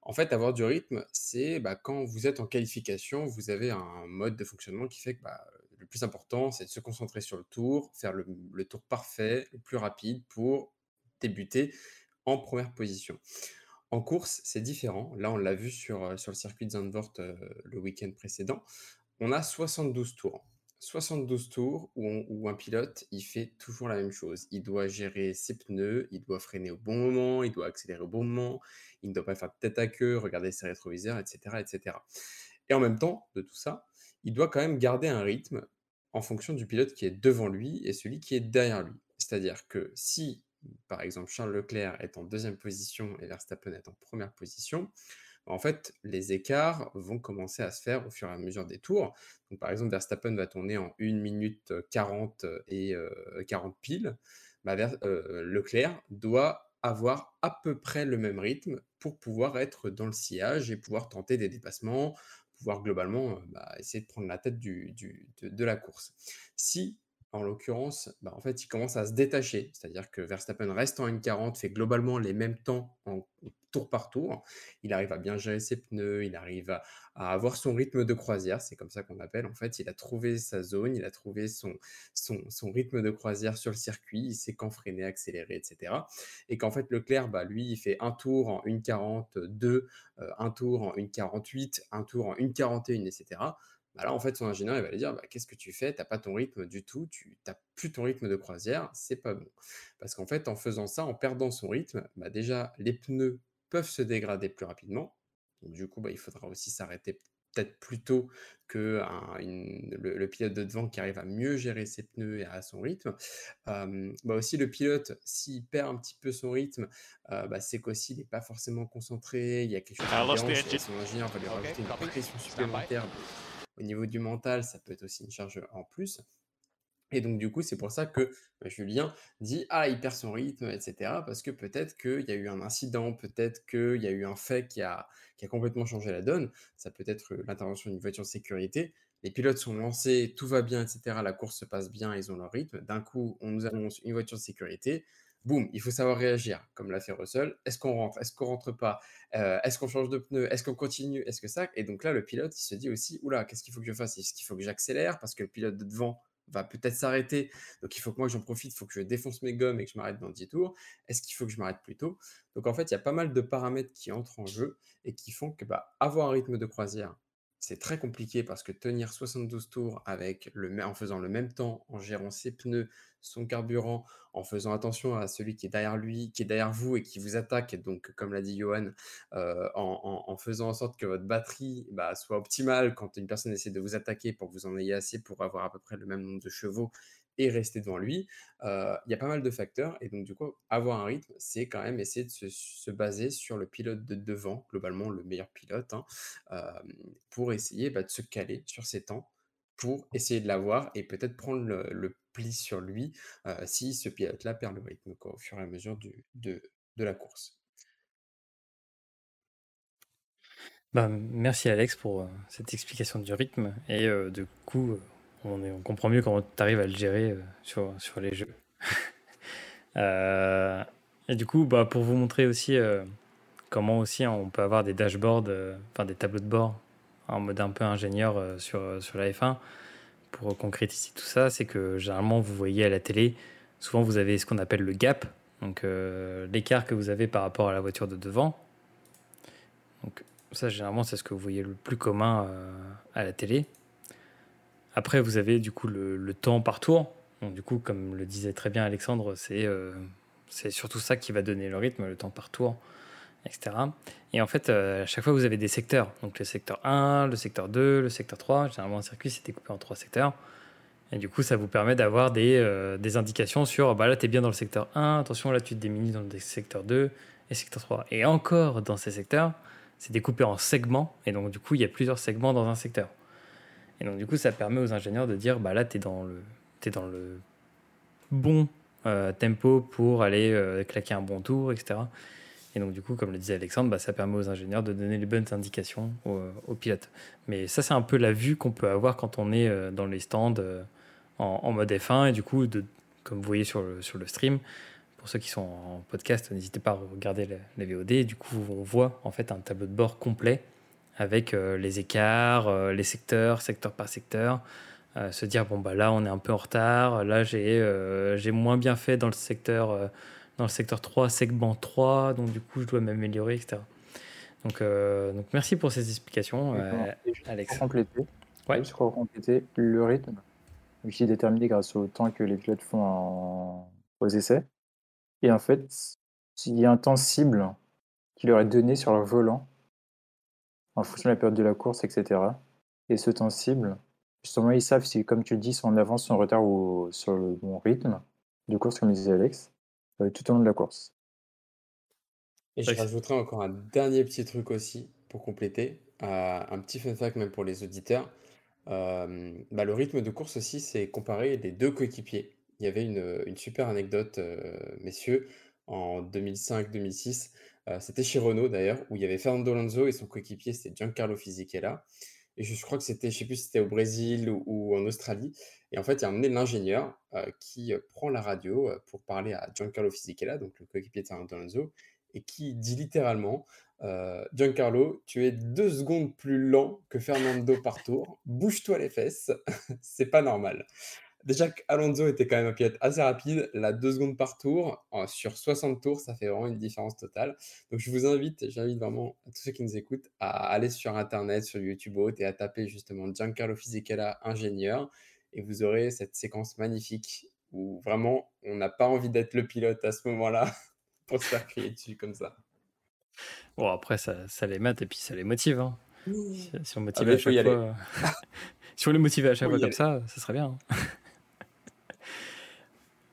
En fait, avoir du rythme, c'est bah, quand vous êtes en qualification, vous avez un mode de fonctionnement qui fait que bah, le plus important, c'est de se concentrer sur le tour, faire le, tour parfait, le plus rapide pour débuter en première position. En course, c'est différent. Là, on l'a vu sur, sur le circuit de Zandvoort le week-end précédent. On a 72 tours. 72 tours où, un pilote, il fait toujours la même chose. Il doit gérer ses pneus, il doit freiner au bon moment, il doit accélérer au bon moment, il ne doit pas faire tête à queue, regarder ses rétroviseurs, etc., etc. Et en même temps de tout ça, il doit quand même garder un rythme en fonction du pilote qui est devant lui et celui qui est derrière lui. C'est-à-dire que si, par exemple, Charles Leclerc est en deuxième position et Verstappen est en première position, en fait, les écarts vont commencer à se faire au fur et à mesure des tours. Donc, par exemple, Verstappen va tourner en 1 minute 40 et 40 piles. Bah, Leclerc doit avoir à peu près le même rythme pour pouvoir être dans le sillage et pouvoir tenter des dépassements, pouvoir globalement bah, essayer de prendre la tête de, de, la course. Si en l'occurrence, bah, en fait, il commence à se détacher. C'est-à-dire que Verstappen reste en N40, fait globalement les mêmes temps en tour par tour. Il arrive à bien gérer ses pneus, il arrive à, avoir son rythme de croisière, c'est comme ça qu'on appelle. En fait, il a trouvé sa zone, il a trouvé son, son, rythme de croisière sur le circuit, il sait quand freiner, accélérer, etc. Et qu'en fait, Leclerc, bah, lui, il fait un tour en 1,42, euh, un tour en 1,48, un tour en 1,41, etc. Bah là, en fait, son ingénieur, il va lui dire bah, Qu'est-ce que tu fais? Tu n'as pas ton rythme du tout, tu n'as plus ton rythme de croisière, c'est pas bon. Parce qu'en fait, en faisant ça, en perdant son rythme, bah déjà, les pneus peuvent se dégrader plus rapidement. du coup, bah, il faudra aussi s'arrêter peut-être plus tôt que le, pilote de devant qui arrive à mieux gérer ses pneus et à son rythme. bah aussi, le pilote, s'il perd un petit peu son rythme, bah, c'est qu'aussi, il n'est pas forcément concentré, il y a quelque chose qui et son ingénieur va lui rajouter une pression supplémentaire au niveau du mental, ça peut être aussi une charge en plus. Et donc, du coup, c'est pour ça que bah, Julien dit Ah, il perd son rythme, etc. Parce que peut-être qu'il y a eu un incident, peut-être qu'il y a eu un fait qui a, qui a complètement changé la donne. Ça peut être l'intervention d'une voiture de sécurité. Les pilotes sont lancés, tout va bien, etc. La course se passe bien, ils ont leur rythme. D'un coup, on nous annonce une voiture de sécurité boum, il faut savoir réagir, comme l'a fait Russell. Est-ce qu'on rentre? Est-ce qu'on rentre pas? Euh, Est-ce qu'on change de pneu? Est-ce qu'on continue? Est-ce que ça? Et donc là, le pilote, il se dit aussi, oula, qu'est-ce qu'il faut que je fasse? Est-ce qu'il faut que j'accélère? Parce que le pilote de devant va peut-être s'arrêter. Donc il faut que moi j'en profite, il faut que je défonce mes gommes et que je m'arrête dans 10 tours. Est-ce qu'il faut que je m'arrête plus tôt? Donc en fait, il y a pas mal de paramètres qui entrent en jeu et qui font que bah, avoir un rythme de croisière, c'est très compliqué parce que tenir 72 tours avec le, en faisant le même temps, en gérant ses pneus, son carburant, en faisant attention à celui qui est derrière lui, qui est derrière vous et qui vous attaque, donc comme l'a dit Johan, euh, en, faisant en sorte que votre batterie bah, soit optimale quand une personne essaie de vous attaquer pour que vous en ayez assez pour avoir à peu près le même nombre de chevaux et rester devant lui. Il y a pas mal de facteurs et donc du coup, avoir un rythme, c'est quand même essayer de se, baser sur le pilote de devant, globalement le meilleur pilote, hein, pour essayer bah, de se caler sur ses temps, pour essayer de l'avoir et peut-être prendre le, pli sur lui si ce pilote-là perd le rythme au fur et à mesure de, de la course. Bah, merci Alex pour cette explication du rythme et du coup on, comprend mieux comment tu arrives à le gérer euh, sur, sur les jeux. Euh, et du coup, bah, pour vous montrer aussi euh, comment aussi on peut avoir des dashboards, enfin des tableaux de bord en mode un peu ingénieur sur, sur la F1, pour concrétiser tout ça, c'est que généralement vous voyez à la télé, souvent vous avez ce qu'on appelle le gap, donc l'écart que vous avez par rapport à la voiture de devant. Donc ça généralement c'est ce que vous voyez le plus commun à la télé. Après, vous avez du coup le, temps par tour. Donc, du coup, comme le disait très bien Alexandre, c'est euh, c'est surtout ça qui va donner le rythme, le temps par tour, etc. Et en fait, euh, à chaque fois, vous avez des secteurs. Donc, le secteur 1, le secteur 2, le secteur 3. Généralement, un circuit, c'est découpé en trois secteurs. Et du coup, ça vous permet d'avoir des, euh, des, indications sur bah là, tu es bien dans le secteur 1, attention, là, tu te démunis dans le secteur 2 et secteur 3. Et encore, dans ces secteurs, c'est découpé en segments. Et donc, du coup, il y a plusieurs segments dans un secteur. Et donc, du coup, ça permet aux ingénieurs de dire bah là, tu es, dans le, dans le bon euh, tempo pour aller claquer un bon tour, etc. Et donc, du coup, comme le disait Alexandre, bah, ça permet aux ingénieurs de donner les bonnes indications aux, pilotes. Mais ça, c'est un peu la vue qu'on peut avoir quand on est euh, dans les stands en, mode F1. Et du coup, comme vous voyez sur le, sur le stream, pour ceux qui sont en podcast, n'hésitez pas à regarder les VOD. Du coup, on voit en fait un tableau de bord complet avec euh, les écarts, euh, les secteurs, secteur par secteur. Euh, se dire bon bah là on est un peu en retard, là j'ai moins bien fait dans le secteur dans le secteur 3, segment 3, donc du coup je dois m'améliorer, etc. Donc, donc merci pour ces explications, Alex. Pour compléter, ouais. juste pour compléter le rythme. qui est déterminé grâce au temps que les pilotes font aux essais. Et en fait, il y a un temps cible qui leur est donné sur leur volant en fonction de la période de la course, etc. Et ce temps cible, justement, ils savent si, comme tu le dis, sont en avance, sont en retard ou sur le bon rythme de course, comme disait Alex, euh, tout au long de la course. Et je rajouterai encore un dernier petit truc aussi pour compléter, euh, un petit fun fact même pour les auditeurs. Euh, bah, le rythme de course aussi, c'est comparer les deux coéquipiers. Il y avait une, super anecdote, messieurs, en 2005-2006. c'était chez Renault d'ailleurs, où il y avait Fernando Alonso et son coéquipier, c'était Giancarlo Fisichella. Et je crois que c'était, je sais plus si c'était au Brésil ou, en Australie. Et en fait, il a amené l'ingénieur euh, qui euh, prend la radio euh, pour parler à Giancarlo Fisichella, donc le coéquipier de Fernando Alonso, et qui dit littéralement Giancarlo, tu es deux secondes plus lent que Fernando par tour. Bouge-toi les fesses, c'est pas normal. Déjà qu'Alonso était quand même un pilote assez rapide, la 2 secondes par tour, sur 60 tours, ça fait vraiment une différence totale. Donc je vous invite, j'invite vraiment à tous ceux qui nous écoutent à aller sur Internet, sur YouTube et à taper justement Giancarlo Fisichella ingénieur et vous aurez cette séquence magnifique où vraiment on n'a pas envie d'être le pilote à ce moment-là pour se faire crier dessus comme ça. Bon après ça, ça les mate et puis ça les motive. Hein. Si, on motive à chaque fois... si on les motivait à chaque fois comme ça, ça serait bien. Hein.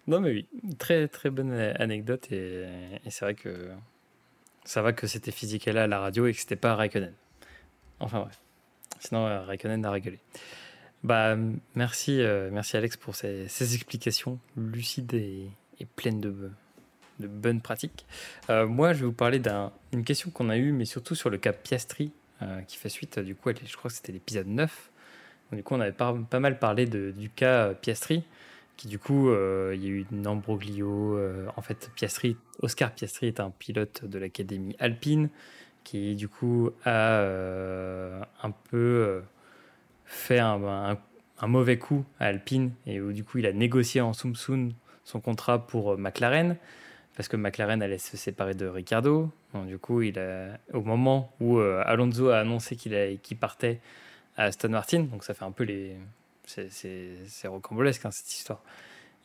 Non, mais oui, très très bonne anecdote et, c'est vrai que ça va que c'était là à la radio et que c'était pas Raikkonen. Enfin bref. Sinon, euh, Raikkonen a rigolé. Bah, merci, euh, merci Alex pour ces, explications lucides et, pleines de, de, bonnes pratiques. Euh, moi, je vais vous parler d'une question qu'on a eue, mais surtout sur le cas Piastri, qui fait suite, du coup, je crois que c'était l'épisode 9. du coup, on avait pas, pas mal parlé de, du cas Piastri qui du coup, euh, il y a eu une embroglio. Euh, en fait, Piastri, Oscar Piastri est un pilote de l'académie alpine qui du coup a euh, un peu fait un, mauvais coup à Alpine et où du coup il a négocié en Soum son contrat pour McLaren parce que McLaren allait se séparer de Ricardo. du coup, il a, au moment où Alonso a annoncé qu'il partait à Aston Martin, donc ça fait un peu les, c'est rocambolesque hein, cette histoire.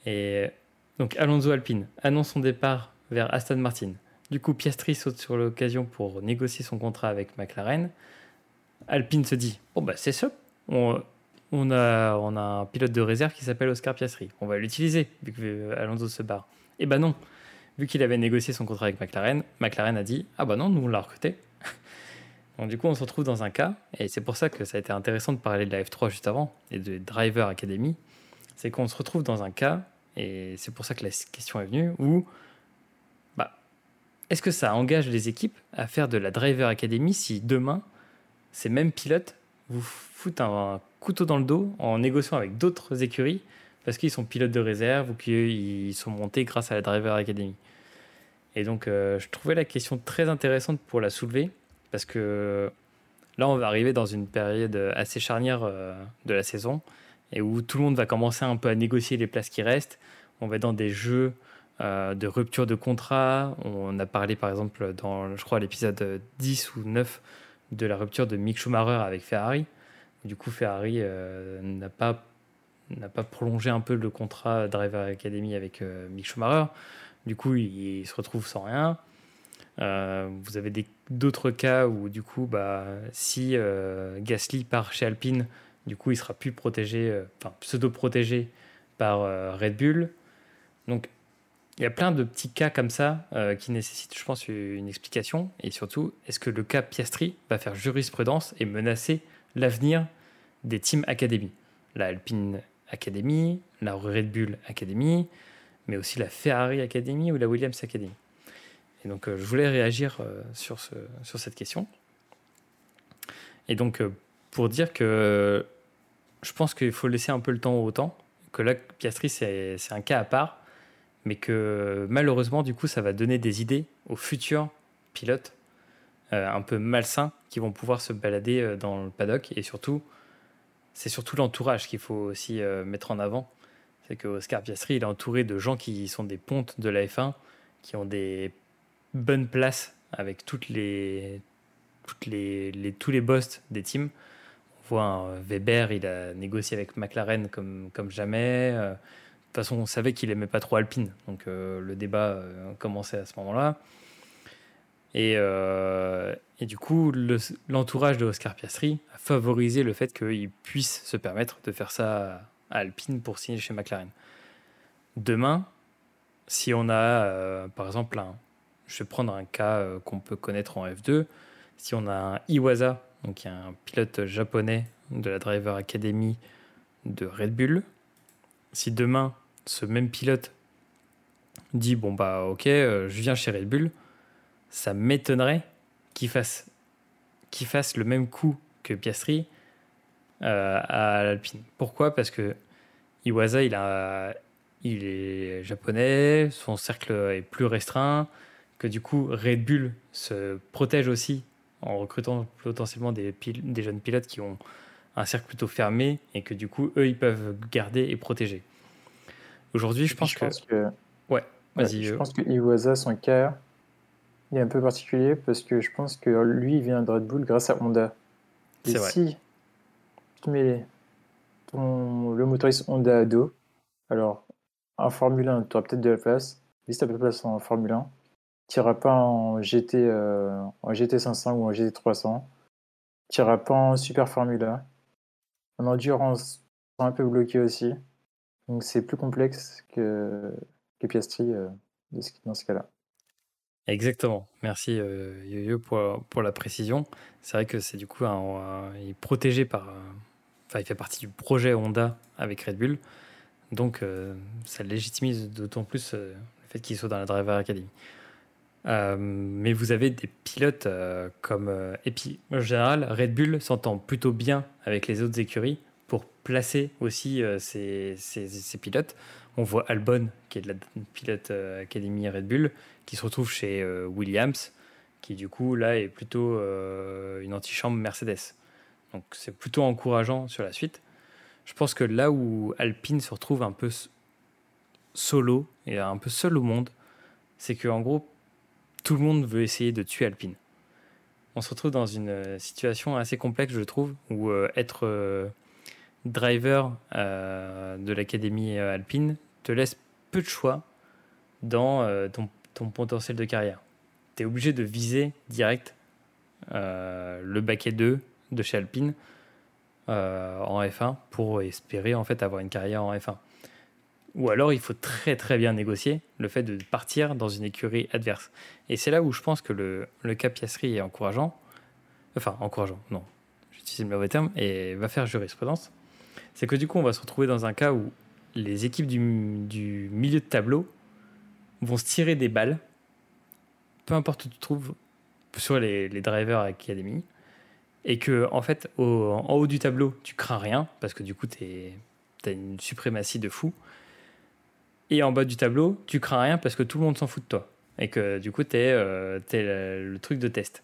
Et donc Alonso Alpine annonce son départ vers Aston Martin. Du coup, Piastri saute sur l'occasion pour négocier son contrat avec McLaren. Alpine se dit Bon, bah, c'est ça. On, a, on a un pilote de réserve qui s'appelle Oscar Piastri. On va l'utiliser, vu que Alonso se barre. Et eh ben non. Vu qu'il avait négocié son contrat avec McLaren, McLaren a dit Ah bah non, nous on l'a recruté. Donc, du coup, on se retrouve dans un cas, et c'est pour ça que ça a été intéressant de parler de la F3 juste avant, et de Driver Academy, c'est qu'on se retrouve dans un cas, et c'est pour ça que la question est venue, où bah, est-ce que ça engage les équipes à faire de la Driver Academy si demain, ces mêmes pilotes vous foutent un couteau dans le dos en négociant avec d'autres écuries parce qu'ils sont pilotes de réserve ou qu'ils sont montés grâce à la Driver Academy? Et donc, euh, je trouvais la question très intéressante pour la soulever parce que là, on va arriver dans une période assez charnière euh, de la saison et où tout le monde va commencer un peu à négocier les places qui restent. On va être dans des jeux euh, de rupture de contrat. On a parlé par exemple dans, je crois, l'épisode 10 ou 9 de la rupture de Mick Schumacher avec Ferrari. Du coup, Ferrari euh, n'a pas n'a pas prolongé un peu le contrat Driver Academy avec Mick Schumacher. Du coup, il, il, se retrouve sans rien. Euh, vous avez d'autres cas où, du coup, bah, si euh, Gasly part chez Alpine, du coup, il sera plus protégé, euh, enfin, pseudo-protégé par Red Bull. Donc, il y a plein de petits cas comme ça qui nécessitent, je pense, une explication. Et surtout, est-ce que le cas Piastri va faire jurisprudence et menacer l'avenir des Team Academy? La Alpine Academy, la Red Bull Academy, mais aussi la Ferrari Academy ou la Williams Academy? Donc, euh, je voulais réagir euh, sur, sur cette question. Et donc, euh, pour dire que je pense qu'il faut laisser un peu le temps au temps, que là, Piastri, c'est un cas à part, mais que malheureusement, du coup, ça va donner des idées aux futurs pilotes un peu malsains qui vont pouvoir se balader dans le paddock. Et surtout, c'est surtout l'entourage qu'il faut aussi mettre en avant. C'est que Oscar Piastri, il est entouré de gens qui sont des pontes de la F1, qui ont des bonne place avec toutes les, toutes les, tous les boss des teams. On voit un Weber, il a négocié avec McLaren comme, comme jamais. Euh, de toute façon, on savait qu'il aimait pas trop Alpine, donc euh, le débat euh, commençait à ce moment-là. Et, euh, et, du coup, le- l'entourage de Oscar Piastri a favorisé le fait qu'il puisse se permettre de faire ça à Alpine pour signer chez McLaren. Demain, si on a, euh, par exemple, un, je vais prendre un cas euh, qu'on peut connaître en F2, si on a un Iwasa, donc qui est un pilote japonais de la Driver Academy de Red Bull, si demain ce même pilote dit bon bah ok, euh, je viens chez Red Bull, ça m'étonnerait qu'il fasse, qu'il fasse le même coup que Piastri euh, à l'Alpine. Pourquoi? Parce que Iwasa, il, a, il est japonais, son cercle est plus restreint, que du coup Red Bull se protège aussi en recrutant potentiellement des, jeunes pilotes qui ont un cercle plutôt fermé et que du coup eux ils peuvent garder et protéger. Aujourd'hui, je pense que. que Ouais, vas-y. Ouais, je euh, pense que Iwasa, son cas, il est un peu particulier parce que je pense que lui, il vient de Red Bull grâce à Honda. Et C'est vrai. si tu mets ton, le motoriste Honda à dos, alors en Formule 1, tu auras peut-être de la place. Mais si tu pas de place en Formule 1, tu n'iras pas en, GT, euh, en GT500 ou en GT300. Tu n'iras pas en Super Formule 1. En endurance, seras un peu bloqué aussi. Donc c'est plus complexe que, que Piastri euh, dans ce cas-là. Exactement. Merci euh, Yo-Yo pour, pour la précision. C'est vrai que c'est du coup il est protégé par. euh, Enfin, il fait partie du projet Honda avec Red Bull. Donc, ça légitimise d'autant plus le fait qu'il soit dans la Driver Academy. Euh, mais vous avez des pilotes euh, comme. euh, et puis, en général, Red Bull s'entend plutôt bien avec les autres écuries pour placer aussi euh, ses, ses- ses pilotes. On voit Albon, qui est de la pilote euh, Academy Red Bull, qui se retrouve chez euh, Williams, qui du coup là est plutôt euh, une antichambre Mercedes. Donc c'est plutôt encourageant sur la suite. Je pense que là où Alpine se retrouve un peu solo et un peu seul au monde, c'est que en gros tout le monde veut essayer de tuer Alpine. On se retrouve dans une euh, situation assez complexe, je trouve, où euh, être euh, driver de l'académie Alpine te laisse peu de choix dans ton, potentiel de carrière. Tu es obligé de viser direct le baquet 2 de chez Alpine en F1 pour espérer en fait avoir une carrière en F1. Ou alors il faut très très bien négocier le fait de partir dans une écurie adverse. Et c'est là où je pense que le, le cas Piastri est encourageant. Enfin, encourageant, non, j'utilise le mauvais terme, et va faire jurisprudence. C'est que du coup, on va se retrouver dans un cas où les équipes du, du milieu de tableau vont se tirer des balles, peu importe où tu te trouves, sur les, les drivers academy, et que en fait, au- en haut du tableau, tu crains rien, parce que du coup, tu as une suprématie de fou. Et en bas du tableau, tu crains rien parce que tout le monde s'en fout de toi. Et que du coup, tu es, le, le truc de test.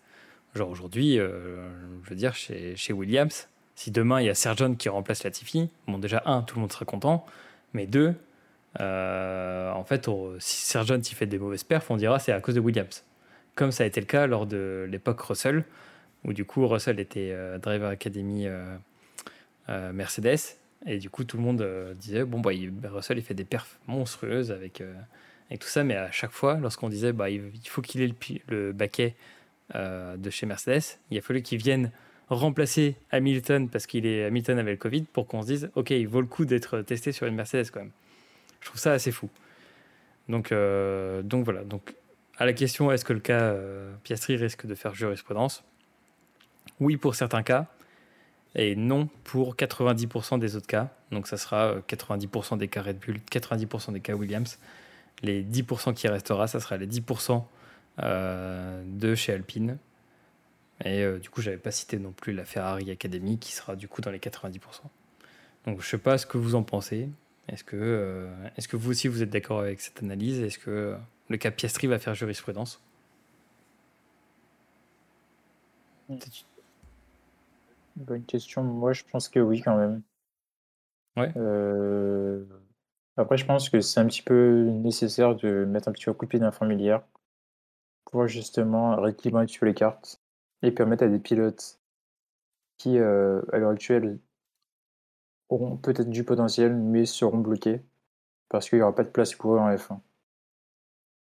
Genre aujourd'hui, euh, je veux dire, chez, chez Williams, si demain il y a Sergeant qui remplace Latifi, bon, déjà, un, tout le monde sera content. Mais deux, euh, en fait, si Sergeant il fait des mauvaises perfs, on dira c'est à cause de Williams. Comme ça a été le cas lors de l'époque Russell, où du coup Russell était euh, Driver Academy euh, euh, Mercedes, et du coup tout le monde euh, disait bon bah il- Russell il fait des perfs monstrueuses avec, euh, avec tout ça, mais à chaque fois lorsqu'on disait bah il faut qu'il ait le, le baquet euh, de chez Mercedes, il a fallu qu'il vienne remplacer Hamilton parce qu'il est Hamilton avait le Covid pour qu'on se dise ok il vaut le coup d'être testé sur une Mercedes quand même. Je trouve ça assez fou. Donc donc voilà donc à la question est-ce que le cas Piastri risque de faire jurisprudence? Oui pour certains cas et non pour 90% des autres cas. Donc ça sera euh, 90% des cas Red Bull, 90% des cas Williams. Les 10% qui restera, ça sera les 10% euh, de chez Alpine. Et euh, du coup, j'avais pas cité non plus la Ferrari Academy qui sera du coup dans les 90%. Donc je sais pas ce que vous en pensez. Est-ce que, euh, est-ce que vous aussi vous êtes d'accord avec cette analyse? Est-ce que euh, le cas Piastri va faire jurisprudence? Mm. Bonne question. Moi, je pense que oui, quand même. Ouais. Euh, Après, je pense que c'est un petit peu nécessaire de mettre un petit coup de pied dans la pour justement rééquilibrer un petit peu les cartes et permettre à des pilotes qui, à l'heure actuelle, auront peut-être du potentiel, mais seront bloqués parce qu'il n'y aura pas de place pour eux en F1.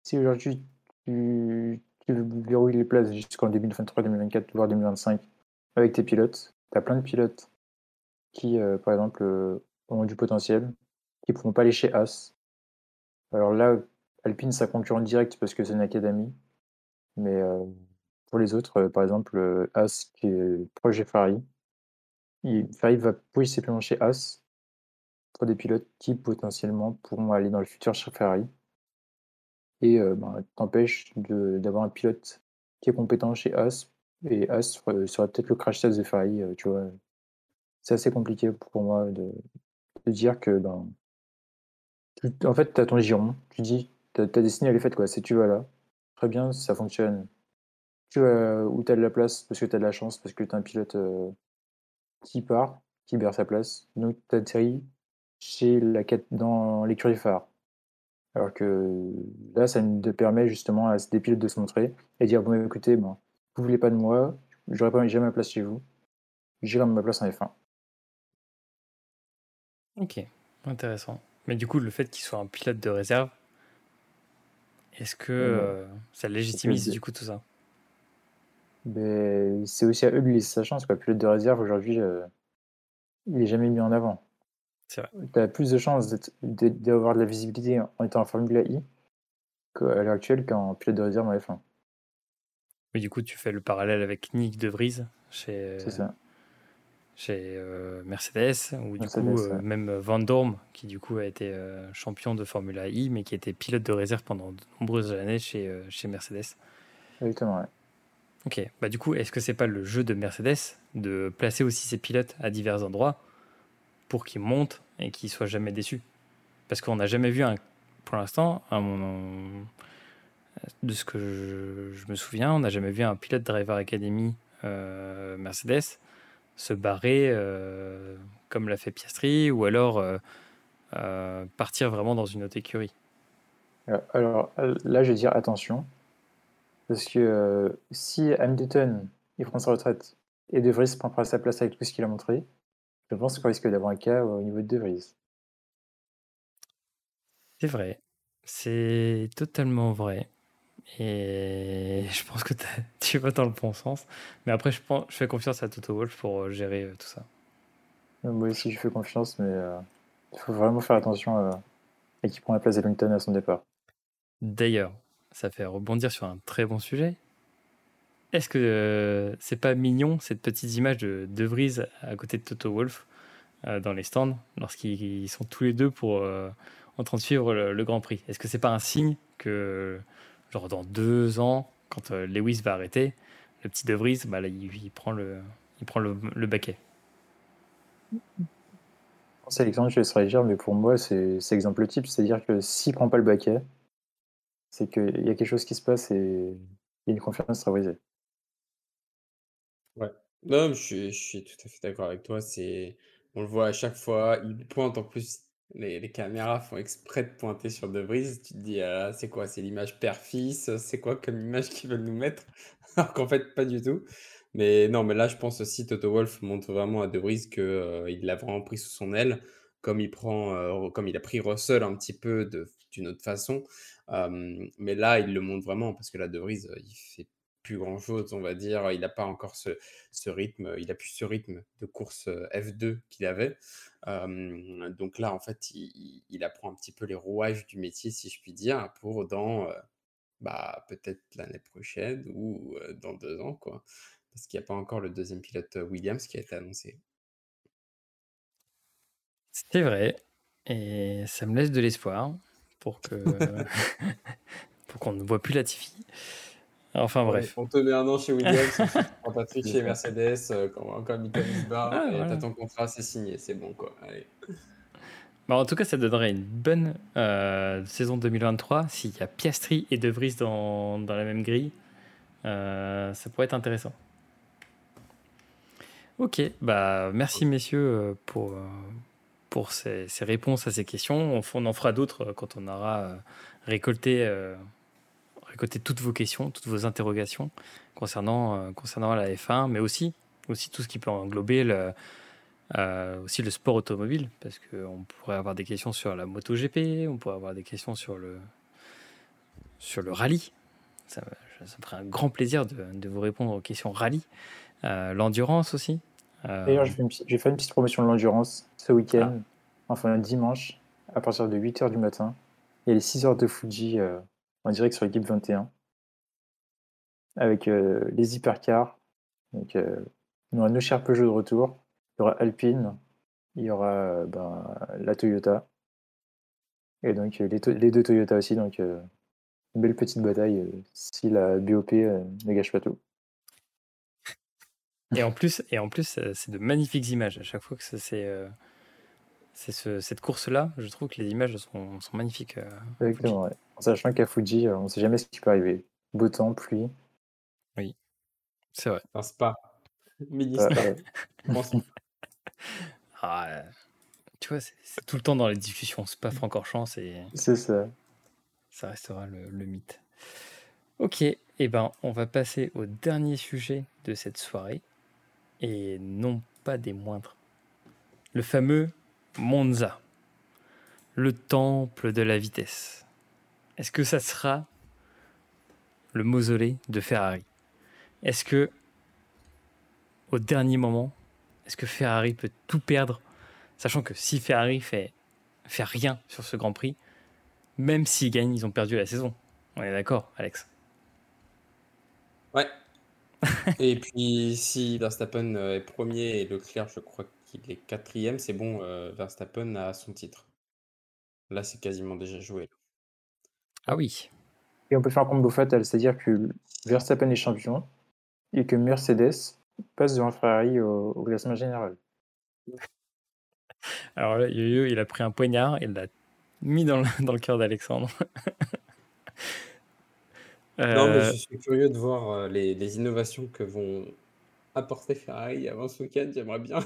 Si aujourd'hui tu, tu verrouilles les places jusqu'en 2023, 2024, voire 2025 avec tes pilotes, tu as plein de pilotes qui, par exemple, ont du potentiel, qui ne pourront pas aller chez As. Alors là, Alpine, ça concurrent direct parce que c'est une académie. Mais pour les autres, par exemple, As qui est proche de Ferrari, Ferrari va possiblement chez As pour des pilotes qui potentiellement pourront aller dans le futur chez Ferrari. Et ben, t'empêche d'avoir un pilote qui est compétent chez As. Et As sera peut-être le crash test de Ferrari, tu vois. C'est assez compliqué pour moi de, de dire que ben, en fait, tu as ton giron, tu dis, ta, ta destinée elle est faite quoi, c'est tu vas là, très bien, ça fonctionne. Tu vas où tu as de la place parce que tu as de la chance, parce que tu as un pilote qui part, qui perd sa place. Donc tu atterris chez la, dans l'écurie phare. Alors que là, ça te permet justement à des pilotes de se montrer et dire Bon, écoutez, bon, vous voulez pas de moi, j'aurais pas jamais ma place chez vous, j'irai ma place en F1. Ok, intéressant. Mais du coup, le fait qu'il soit un pilote de réserve, est-ce que euh, ça légitimise du coup tout ça? Ben, C'est aussi à eux de laisser sa chance. Quoi. Pilote de réserve, aujourd'hui, euh, il n'est jamais mis en avant. Tu as plus de chances d'avoir de la visibilité en étant en Formule I qu'à l'heure actuelle qu'en pilote de réserve en F1. Oui, du coup, tu fais le parallèle avec Nick De Vries chez, ça chez euh, Mercedes, ou du coup, euh, même Van Dorm, qui du coup a été euh, champion de Formula I, mais qui était pilote de réserve pendant de nombreuses années chez, chez Mercedes. Exactement, ouais. Ok, bah du coup, est-ce que c'est pas le jeu de Mercedes de placer aussi ses pilotes à divers endroits pour qu'ils montent et qu'ils soient jamais déçus? Parce qu'on n'a jamais vu, un, pour l'instant, de ce que je, je me souviens, on n'a jamais vu un pilote Driver Academy Mercedes se barrer euh, comme l'a fait Piastri ou alors euh, euh, partir vraiment dans une autre écurie Alors là, je vais dire attention. Parce que si Hamilton il prend sa retraite et De Vries prend sa place avec tout ce qu'il a montré, je pense qu'on risque d'avoir un cas au niveau de De Vries. C'est vrai. C'est totalement vrai. Et je pense que tu vas dans le bon sens. Mais après, je, pense, je fais confiance à Toto Wolf pour euh, gérer euh, tout ça. Moi aussi, je fais confiance, mais euh, il faut vraiment faire attention à qui prend la place d'Ellington à son départ. D'ailleurs, ça fait rebondir sur un très bon sujet. Est-ce que c'est pas mignon cette petite image de De Vries à côté de Toto Wolf dans les stands lorsqu'ils sont tous les deux pour en train de suivre le, le Grand Prix? Est-ce que c'est pas un signe que genre dans deux ans, quand euh, Lewis va arrêter, le petit De Vries, bah, là, il, prend le, il prend le, le baquet. C'est l'exemple, je laisse réagir, mais pour moi, c'est exemple type. C'est-à-dire que s'il prend pas le baquet, c'est qu'il y a quelque chose qui se passe et il y a une confiance travaillée. Ouais. Non, je suis, je suis tout à fait d'accord avec toi. C'est, on le voit à chaque fois. Il pointe en plus les, caméras font exprès de pointer sur De. Tu te dis, ah, c'est quoi? C'est l'image père-fils? C'est quoi comme image qu'ils veulent nous mettre? Alors qu'en fait, pas du tout. Mais non, mais là, je pense aussi, Toto Wolf montre vraiment à De Vries qu'il euh, l'a vraiment pris sous son aile, comme il prend, euh, comme il a pris Russell un petit peu d'une autre façon. mais là, il le montre vraiment parce que là, De Vries, il fait plus grand chose, on va dire. Il n'a pas encore ce, ce, rythme, il a plus ce rythme de course euh, F2 qu'il avait. donc là, en fait, il, apprend un petit peu les rouages du métier, si je puis dire, pour dans euh, bah, peut-être l'année prochaine ou euh, dans deux ans, quoi. Parce qu'il n'y a pas encore le deuxième pilote Williams qui a été annoncé. C'est vrai. Et ça me laisse de l'espoir pour que pour qu'on ne voit plus Latifi. Enfin bref. On te met un an chez Williams, on Patrick chez Mercedes, euh, quand, quand Michael Barr, ah, et t'as ton contrat, c'est signé, c'est bon quoi. Allez. Bah, en tout cas, ça donnerait une bonne euh, saison 2023 s'il y a Piastri et De Vries dans, dans la même grille. Euh, ça pourrait être intéressant. Ok, bah merci messieurs pour, pour ces, ces, réponses à ces questions. On, on en fera d'autres quand on aura récolté récolter toutes vos questions, toutes vos interrogations concernant, euh, concernant la F1, mais aussi aussi tout ce qui peut englober le, euh, aussi le sport automobile, parce qu'on pourrait avoir des questions sur la MotoGP, on pourrait avoir des questions sur le, sur le rallye. Ça, ça me ferait un grand plaisir de, de vous répondre aux questions rallye. Euh, L'endurance aussi. Euh, D'ailleurs, j'ai fait, une petite- promotion de l'endurance ce week-end, enfin un dimanche, à partir de 8h du matin. Il y a les 6 heures de Fuji direct sur l'équipe 21, avec euh, les hypercars. Donc, euh, y aura nos chers Peugeot de retour, il y aura Alpine, il y aura euh, ben, la Toyota, et donc euh, les, deux Toyota aussi. Donc, belle petite bataille si la BOP ne gâche pas tout. Et en plus, et en plus, c'est de magnifiques images. À chaque fois que c'est c'est, ce- cette course-là, je trouve que les images sont, sont magnifiques. euh, Exactement, ouais. En sachant qu'à Fuji, euh, on ne sait jamais ce qui peut arriver. Beau temps, pluie. C'est vrai. Un spa. Mini spa. euh, spa. Ah, euh, tu vois, c'est tout le temps dans les discussions Spa-Francorchamps, et c'est ça. ça restera le, le mythe. Ok, et ben, on va passer au dernier sujet de cette soirée, et non pas des moindres. Le fameux Monza, le temple de la vitesse. Est-ce que ça sera le mausolée de Ferrari? Est-ce que, au dernier moment, est-ce que Ferrari peut tout perdre Sachant que si Ferrari fait, fait rien sur ce Grand Prix, même s'ils gagnent, ils ont perdu la saison. On est d'accord, Alex? Ouais. Et puis, si Verstappen euh, est premier et Leclerc, je crois qu'il est quatrième, c'est bon, euh, Verstappen a son titre. Là, c'est quasiment déjà joué. Ah oui. Et on peut faire un combo fatal, c'est-à-dire que Verstappen est champion et que Mercedes passe devant Ferrari au, au classement général. Alors là, Yo-Yo, il a pris un poignard et l'a mis dans le, dans le cœur d'Alexandre. Non, mais Euh, je suis curieux de voir euh, les, les innovations que vont apporter Ferrari avant ce week-end. J'aimerais bien.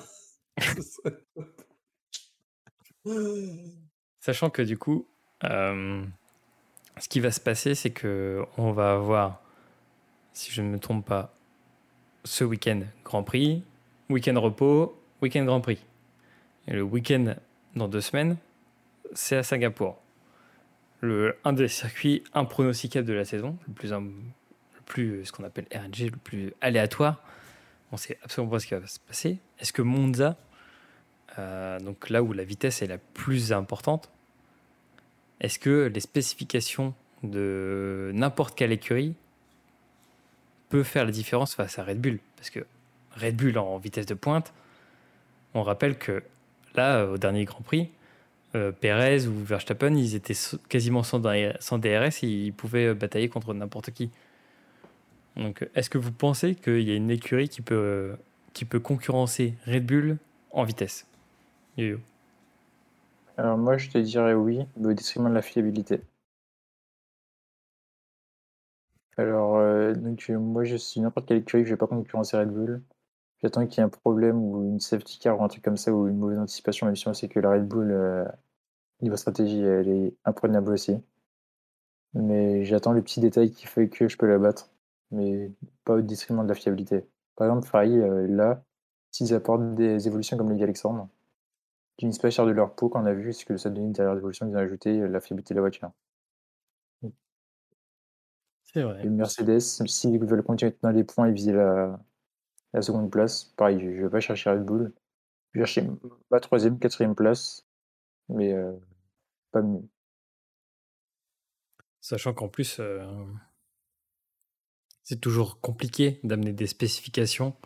Sachant que du coup, euh, ce qui va se passer, c'est que on va avoir, si je ne me trompe pas, ce week-end Grand Prix, week-end repos, week-end Grand Prix. Et le week-end dans deux semaines, c'est à Singapour. Le, un des circuits impronosticables de la saison, le plus, le plus ce qu'on appelle RNG, le plus aléatoire. On sait absolument pas ce qui va se passer. Est-ce que Monza, euh, donc là où la vitesse est la plus importante, est-ce que les spécifications de n'importe quelle écurie peut faire la différence face à Red Bull? Parce que Red Bull en vitesse de pointe, on rappelle que là, au dernier Grand Prix, euh, Perez ou Verstappen, ils étaient quasiment sans, sans DRS et ils pouvaient batailler contre n'importe qui. Donc, est-ce que vous pensez qu'il y a une écurie qui peut, qui peut concurrencer Red Bull en vitesse? Alors moi, je te dirais oui, mais au détriment de la fiabilité. Alors, euh, donc, moi, je suis n'importe quelle écurie, je vais pas concurrencer Red Bull. J'attends qu'il y ait un problème ou une safety car ou un truc comme ça ou une mauvaise anticipation, même si on sait que la Red Bull, euh, niveau stratégie, elle est imprenable aussi. Mais j'attends le petit détail qui fait que je peux la battre, mais pas au détriment de la fiabilité. Par exemple, Ferrari, euh, là, s'ils apportent des évolutions comme dit Alexandre, finissent pas cher de leur peau qu'on a vu, c'est que ça donne une dernière évolution qu'ils ont ajouté, euh, la fiabilité de la voiture. C'est vrai. Et Mercedes, s'ils veulent continuer dans les points et viser la, la seconde place, pareil, je ne vais pas chercher Red Bull. Je vais chercher ma troisième, quatrième place, mais euh, pas mieux. Sachant qu'en plus, euh, c'est toujours compliqué d'amener des spécifications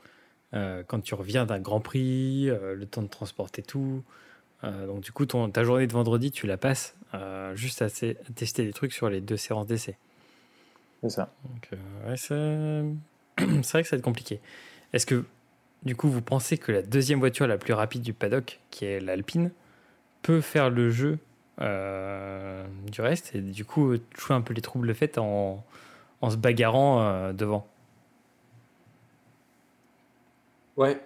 quand tu reviens d'un Grand Prix, euh, le temps de transporter tout. Euh, donc du coup, ton, ta journée de vendredi, tu la passes euh, juste à, tester des trucs sur les deux séances d'essai. C'est ça. Donc euh, ouais, c'est c'est vrai que ça va être compliqué. Est-ce que du coup, vous pensez que la deuxième voiture la plus rapide du paddock, qui est l'Alpine, peut faire le jeu euh, du reste? Et du coup jouer un peu les troubles faits en, en se bagarrant euh, devant Ouais.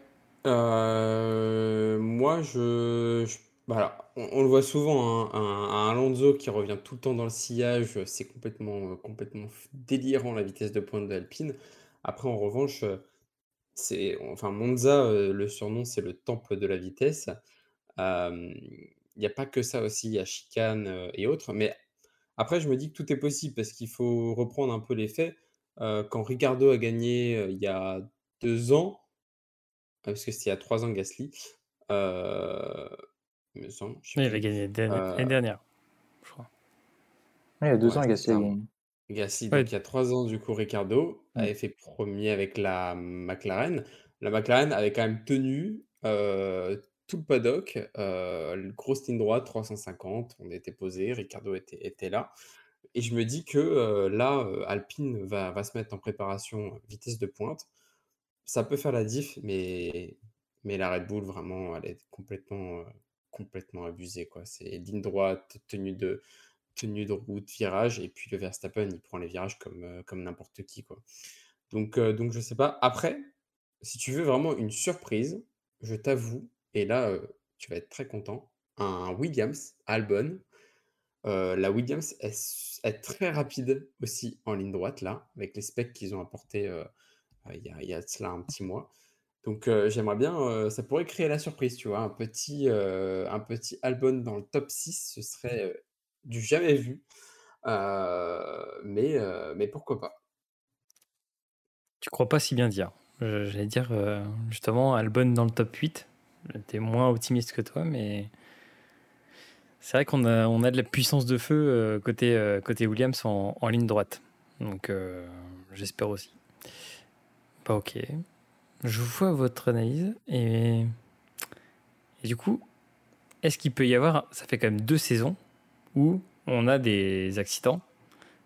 Euh, moi, je, voilà, on, on le voit souvent, hein, un, Alonso qui revient tout le temps dans le sillage, c'est complètement, euh, complètement délirant la vitesse de pointe de Alpine. Après, en revanche, euh, c'est enfin Monza, le surnom, c'est le temple de la vitesse. il n'y a pas que ça aussi, il y a chicane, et autres, mais après je me dis que tout est possible parce qu'il faut reprendre un peu les faits. quand Ricardo a gagné, il y a 2 ans, parce que c'était il y a 3 ans Gasly, il me semble, il avait gagné l'année dernière, je crois. il y a 2 ans Gasly a gagné. Gasly, donc il y a 3 ans, du coup, Ricardo Mmh. avait fait premier avec la McLaren. La McLaren avait quand même tenu tout le paddock, euh, grosse ligne droite, 350, on était posé, Ricardo était, était là. Et je me dis que là, Alpine va, va se mettre en préparation vitesse de pointe. Ça peut faire la diff, mais, mais la Red Bull, vraiment, elle est complètement, complètement abusée. C'est ligne droite, tenue de, tenue de route, virage, et puis le Verstappen, il prend les virages comme, euh, comme n'importe qui, quoi. Donc, euh, donc, je sais pas. Après, si tu veux vraiment une surprise, je t'avoue, et là, euh, tu vas être très content, un Williams Albon. la Williams est, est, très rapide aussi en ligne droite, là, avec les specs qu'ils ont apportés il y, a, il y a cela un petit mois. Donc j'aimerais bien, ça pourrait créer la surprise, tu vois, un petit, un petit Albon dans le top 6, ce serait du jamais vu. mais, mais pourquoi pas Tu crois pas si bien dire. J'allais dire justement Albon dans le top 8. J'étais moins optimiste que toi, mais c'est vrai qu'on a, on a de la puissance de feu côté, côté Williams en ligne droite. Donc j'espère aussi. Ok. Je vois votre analyse et, et du coup, est-ce qu'il peut y avoir, ça fait quand même deux saisons où on a des accidents.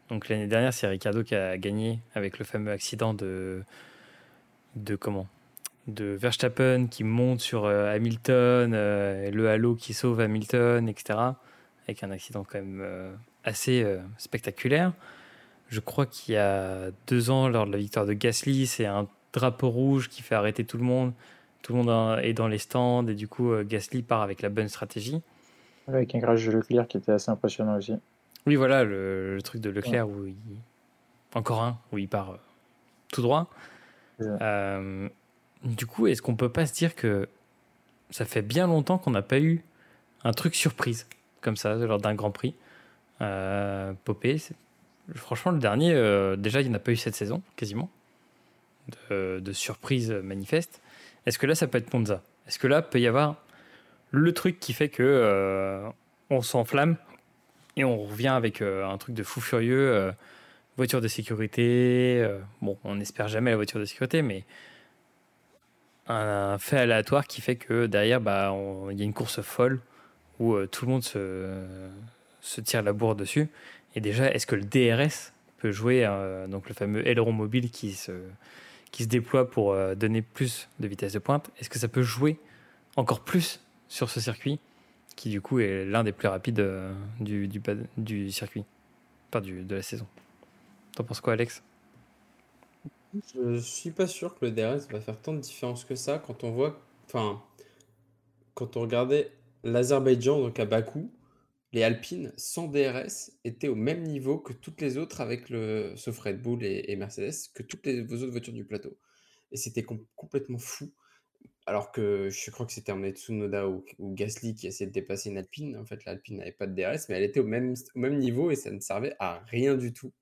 Donc l'année dernière, c'est Ricardo qui a gagné avec le fameux accident de de comment? De Verstappen qui monte sur euh, Hamilton, euh, le halo qui sauve Hamilton, etc. Avec un accident quand même euh, assez spectaculaire. Je crois qu'il y a deux ans, lors de la victoire de Gasly, c'est un drapeau rouge qui fait arrêter tout le monde. Tout le monde est dans les stands et du coup, Gasly part avec la bonne stratégie. Avec un crash de Leclerc qui était assez impressionnant aussi. Oui, voilà, le, truc de Leclerc où il... Encore un, où il part euh, tout droit. Euh, du coup, est-ce qu'on peut pas se dire que ça fait bien longtemps qu'on n'a pas eu un truc surprise comme ça lors d'un Grand Prix? Euh, Popé, franchement, le dernier, euh, déjà, il n'y en a pas eu cette saison, quasiment, de, surprise manifeste. Est-ce que là, ça peut être Ponza? Est-ce que là, peut y avoir le truc qui fait que euh, on s'enflamme et on revient avec euh, un truc de fou furieux, voiture de sécurité. bon, on n'espère jamais la voiture de sécurité, mais un, fait aléatoire qui fait que derrière, bah, il y a une course folle où tout le monde se tire la bourre dessus. Et déjà, est-ce que le DRS peut jouer, donc le fameux aileron mobile qui se, qui se déploie pour donner plus de vitesse de pointe, est-ce que ça peut jouer encore plus sur ce circuit, qui du coup est l'un des plus rapides euh, du, du, du circuit, pas du, de la saison? T'en penses quoi, Alex? Je suis pas sûr que le DRS va faire tant de différence que ça quand on voit, enfin, quand on regardait l'Azerbaïdjan, donc à Bakou, les Alpines sans DRS étaient au même niveau que toutes les autres avec le, sauf Red Bull et, Mercedes, que toutes les autres voitures du plateau. Et c'était complètement fou. Alors que je crois que c'était un Tsunoda ou, ou Gasly qui essayait de dépasser une Alpine. En fait, l'Alpine n'avait pas de DRS, mais elle était au même, au même niveau et ça ne servait à rien du tout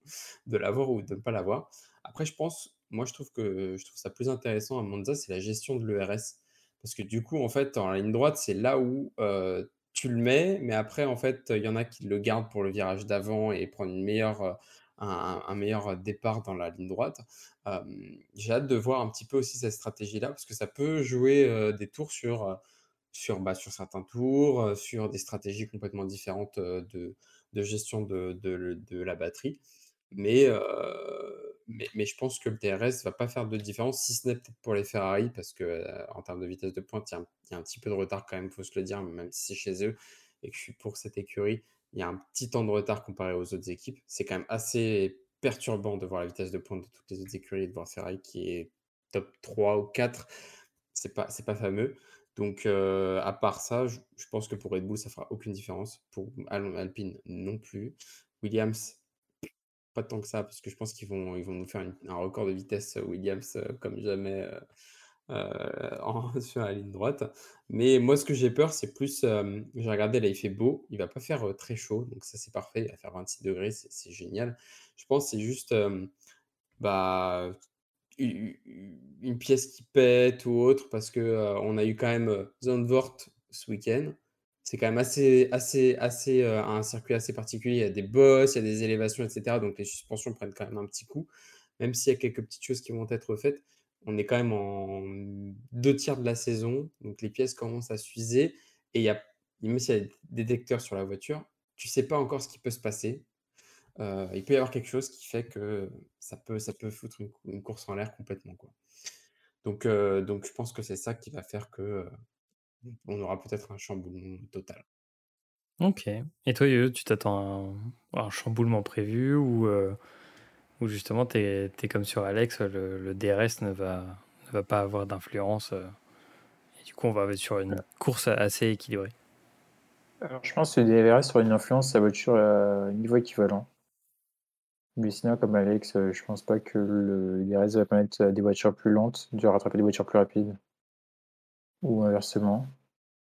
de l'avoir ou de ne pas l'avoir. Après, je pense, moi, je trouve que je trouve ça plus intéressant à Monza, c'est la gestion de l'ERS. Parce que du coup, en fait, en ligne droite, c'est là où euh, tu le mets, mais après, en fait, il y en a qui le gardent pour le virage d'avant et prendre euh, un, meilleur départ dans la ligne droite. j'ai hâte de voir un petit peu aussi cette stratégie-là, parce que ça peut jouer des tours sur, sur, bah, sur certains tours, sur des stratégies complètement différentes de, gestion de, de, la batterie. Mais, mais, je pense que le TRS va pas faire de différence, si ce n'est pour les Ferrari, parce que en termes de vitesse de pointe, il y, a un petit peu de retard quand même, il faut se le dire, même si c'est chez eux et que je suis pour cette écurie il y a un petit temps de retard comparé aux autres équipes. C'est quand même assez perturbant de voir la vitesse de pointe de toutes les autres écuries et de voir Ferrari qui est top 3 ou 4. C'est pas, pas fameux. Donc, euh, à part ça, je, pense que pour Red Bull, ça fera aucune différence. Pour Alpine, non plus. Williams, tant que ça, parce que je pense qu'ils vont, ils vont nous faire un record de vitesse Williams euh, comme jamais, euh, sur la ligne droite. Mais moi, ce que j'ai peur, c'est plus. j'ai regardé là, il fait beau, il va pas faire très chaud, donc ça c'est parfait. Il va faire 26 degrés, c'est génial. Je pense c'est juste bah, une pièce qui pète ou autre, parce que on a eu quand même Zandvoort ce week-end. C'est quand même assez, assez, assez un circuit assez particulier. Il y a des bosses, il y a des élévations, etc. Donc les suspensions prennent quand même un petit coup, même s'il y a quelques petites choses qui vont être faites on est quand même en deux tiers de la saison, donc les pièces commencent à s'user. Et il y a, même s'il y a des détecteurs sur la voiture, tu sais pas encore ce qui peut se passer. Euh, il peut y avoir quelque chose qui fait que ça peut, ça peut foutre une, course en l'air complètement. Quoi. Donc, euh, donc je pense que c'est ça qui va faire que euh, on aura peut-être un chamboulement total. Ok. Et toi, tu t'attends à un, chamboulement prévu ou ou justement, tu es, comme sur Alex, le, DRS ne va, ne va pas avoir d'influence. Euh, et du coup, on va être sur une course assez équilibrée? Alors, je pense que le DRS sur une influence sa voiture à niveau équivalent. Mais sinon, comme Alex, euh, je pense pas que le DRS va permettre à des voitures plus lentes de rattraper des voitures plus rapides. Ou inversement.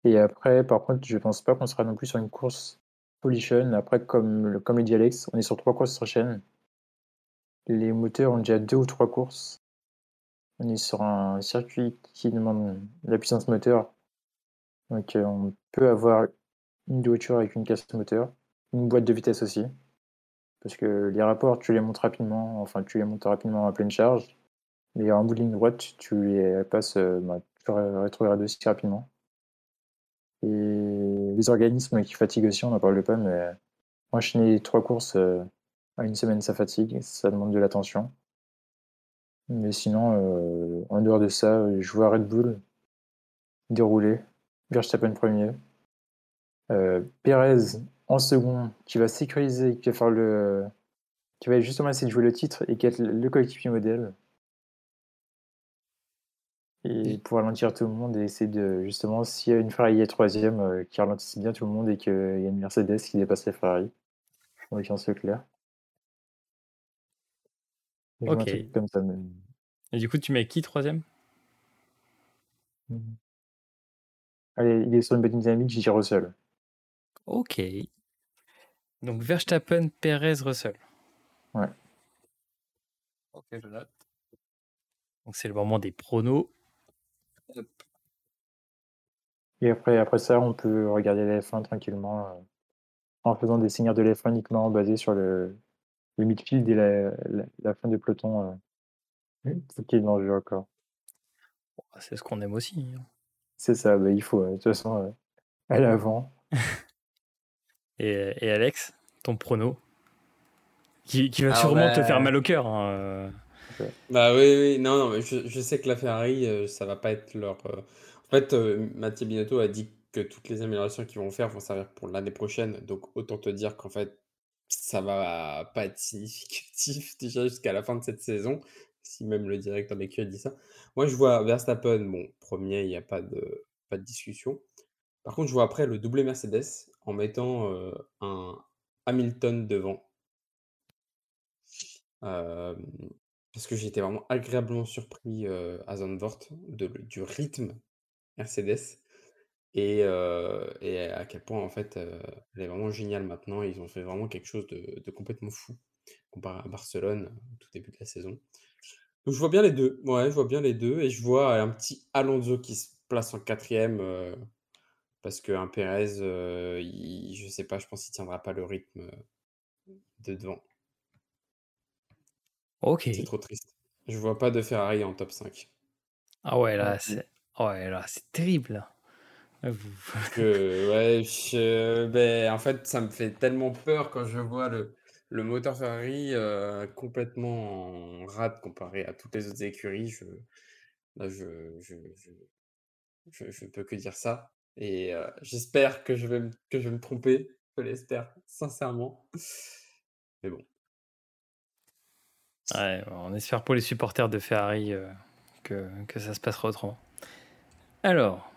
Et après, par contre, je pense pas qu'on sera non plus sur une course Polition. Après, comme, comme le dit Alex, on est sur trois courses sur chaîne. Les moteurs ont déjà deux ou trois courses. On est sur un circuit qui demande la puissance moteur. Donc euh, on peut avoir une voiture avec une casse moteur, une boîte de vitesse aussi. Parce que les rapports, tu les montes rapidement, enfin tu les montes rapidement à pleine charge. Mais en bout de ligne droite, tu les passes euh, bah, rétrogrades aussi rapidement. Et les organismes qui fatiguent aussi, on n'en parle pas, mais enchaîner trois courses euh, une semaine, ça fatigue, ça demande de l'attention. Mais sinon, euh, en dehors de ça, je vois Red Bull dérouler, Verstappen premier, euh, Perez en second, qui va sécuriser, qui va faire le, qui va justement essayer de jouer le titre et qui va être le coéquipier modèle. Et pour ralentir tout le monde et essayer de, justement, s'il y a une Ferrari troisième, euh, qui ralentisse bien tout le monde et qu'il y a une Mercedes qui dépasse la Ferrari. En l'occurrence, c'est clair. Ok. Et du coup, tu mets qui troisième? Mmh. Allez, il est sur une bonne dynamique, j'ai Russell. Ok. Donc Verstappen, Perez, Russell. Ouais. Ok, je note. Donc c'est le moment des pronos. Et après, après ça, on peut regarder la F1 tranquillement euh, en faisant des signes de l'F1 uniquement basés sur le, le midfield et la, fin du peloton. Euh, c'est qui est jeu encore. C'est ce qu'on aime aussi. Hein. C'est ça, bah, il faut, de toute façon, euh, aller avant. et, et, Alex, ton prono? Qui, qui va sûrement te faire mal au cœur. Hein, euh. Bah oui, oui, non, non, mais je, sais que la Ferrari, ça va pas être leur. En fait, Mathieu Binotto a dit que toutes les améliorations qu'ils vont faire vont servir pour l'année prochaine. Donc autant te dire qu'en fait, ça va pas être significatif déjà jusqu'à la fin de cette saison, si même le directeur d'écurie dit ça. Moi, je vois Verstappen, bon, premier, il n'y a pas de, pas de discussion. Par contre, je vois après le doublé Mercedes en mettant un Hamilton devant. Parce que j'étais vraiment agréablement surpris à Zandvoort du rythme Mercedes. Et, à quel point, en fait, elle est vraiment géniale maintenant. Ils ont fait vraiment quelque chose de, complètement fou comparé à Barcelone au tout début de la saison. Donc je vois bien les deux. Ouais, je vois bien les deux. Et je vois un petit Alonso qui se place en quatrième parce qu'un Pérez, il, je sais pas, je pense qu'il tiendra pas le rythme de devant. Ok. C'est trop triste. Je vois pas de Ferrari en top 5. Ah ouais, là, c'est ouais, là, c'est terrible. Que, ouais, ben, en fait, ça me fait tellement peur quand je vois le, le moteur Ferrari euh, complètement en rade comparé à toutes les autres écuries. Je, là, je, je, je, je, peux que dire ça. Et euh, j'espère que je vais me, que je vais me tromper. Je l'espère sincèrement. Mais bon. Ouais, on espère pour les supporters de Ferrari euh, que, que ça se passera autrement. Alors,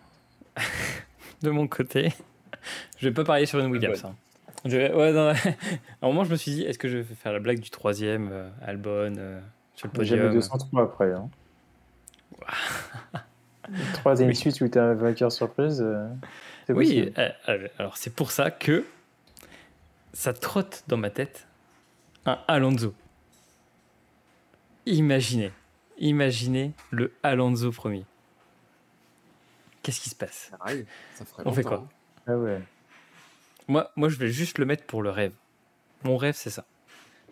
de mon côté, je vais pas parier sur une Williams. Hein. Je ouais, à un moment, je me suis dit, est-ce que je vais faire la blague du troisième, euh, Albon, euh, sur le podium J'avais 203 après. Hein. Troisième Oui. suite où tu as un vainqueur surprise. euh, Oui, alors c'est pour ça que ça trotte dans ma tête un Alonso. Imaginez, imaginez le Alonso premier. Qu'est-ce qui se passe? Pareil, ça ferait On fait quoi? Ah ouais. moi, moi, je vais juste le mettre pour le rêve. Mon rêve, c'est ça.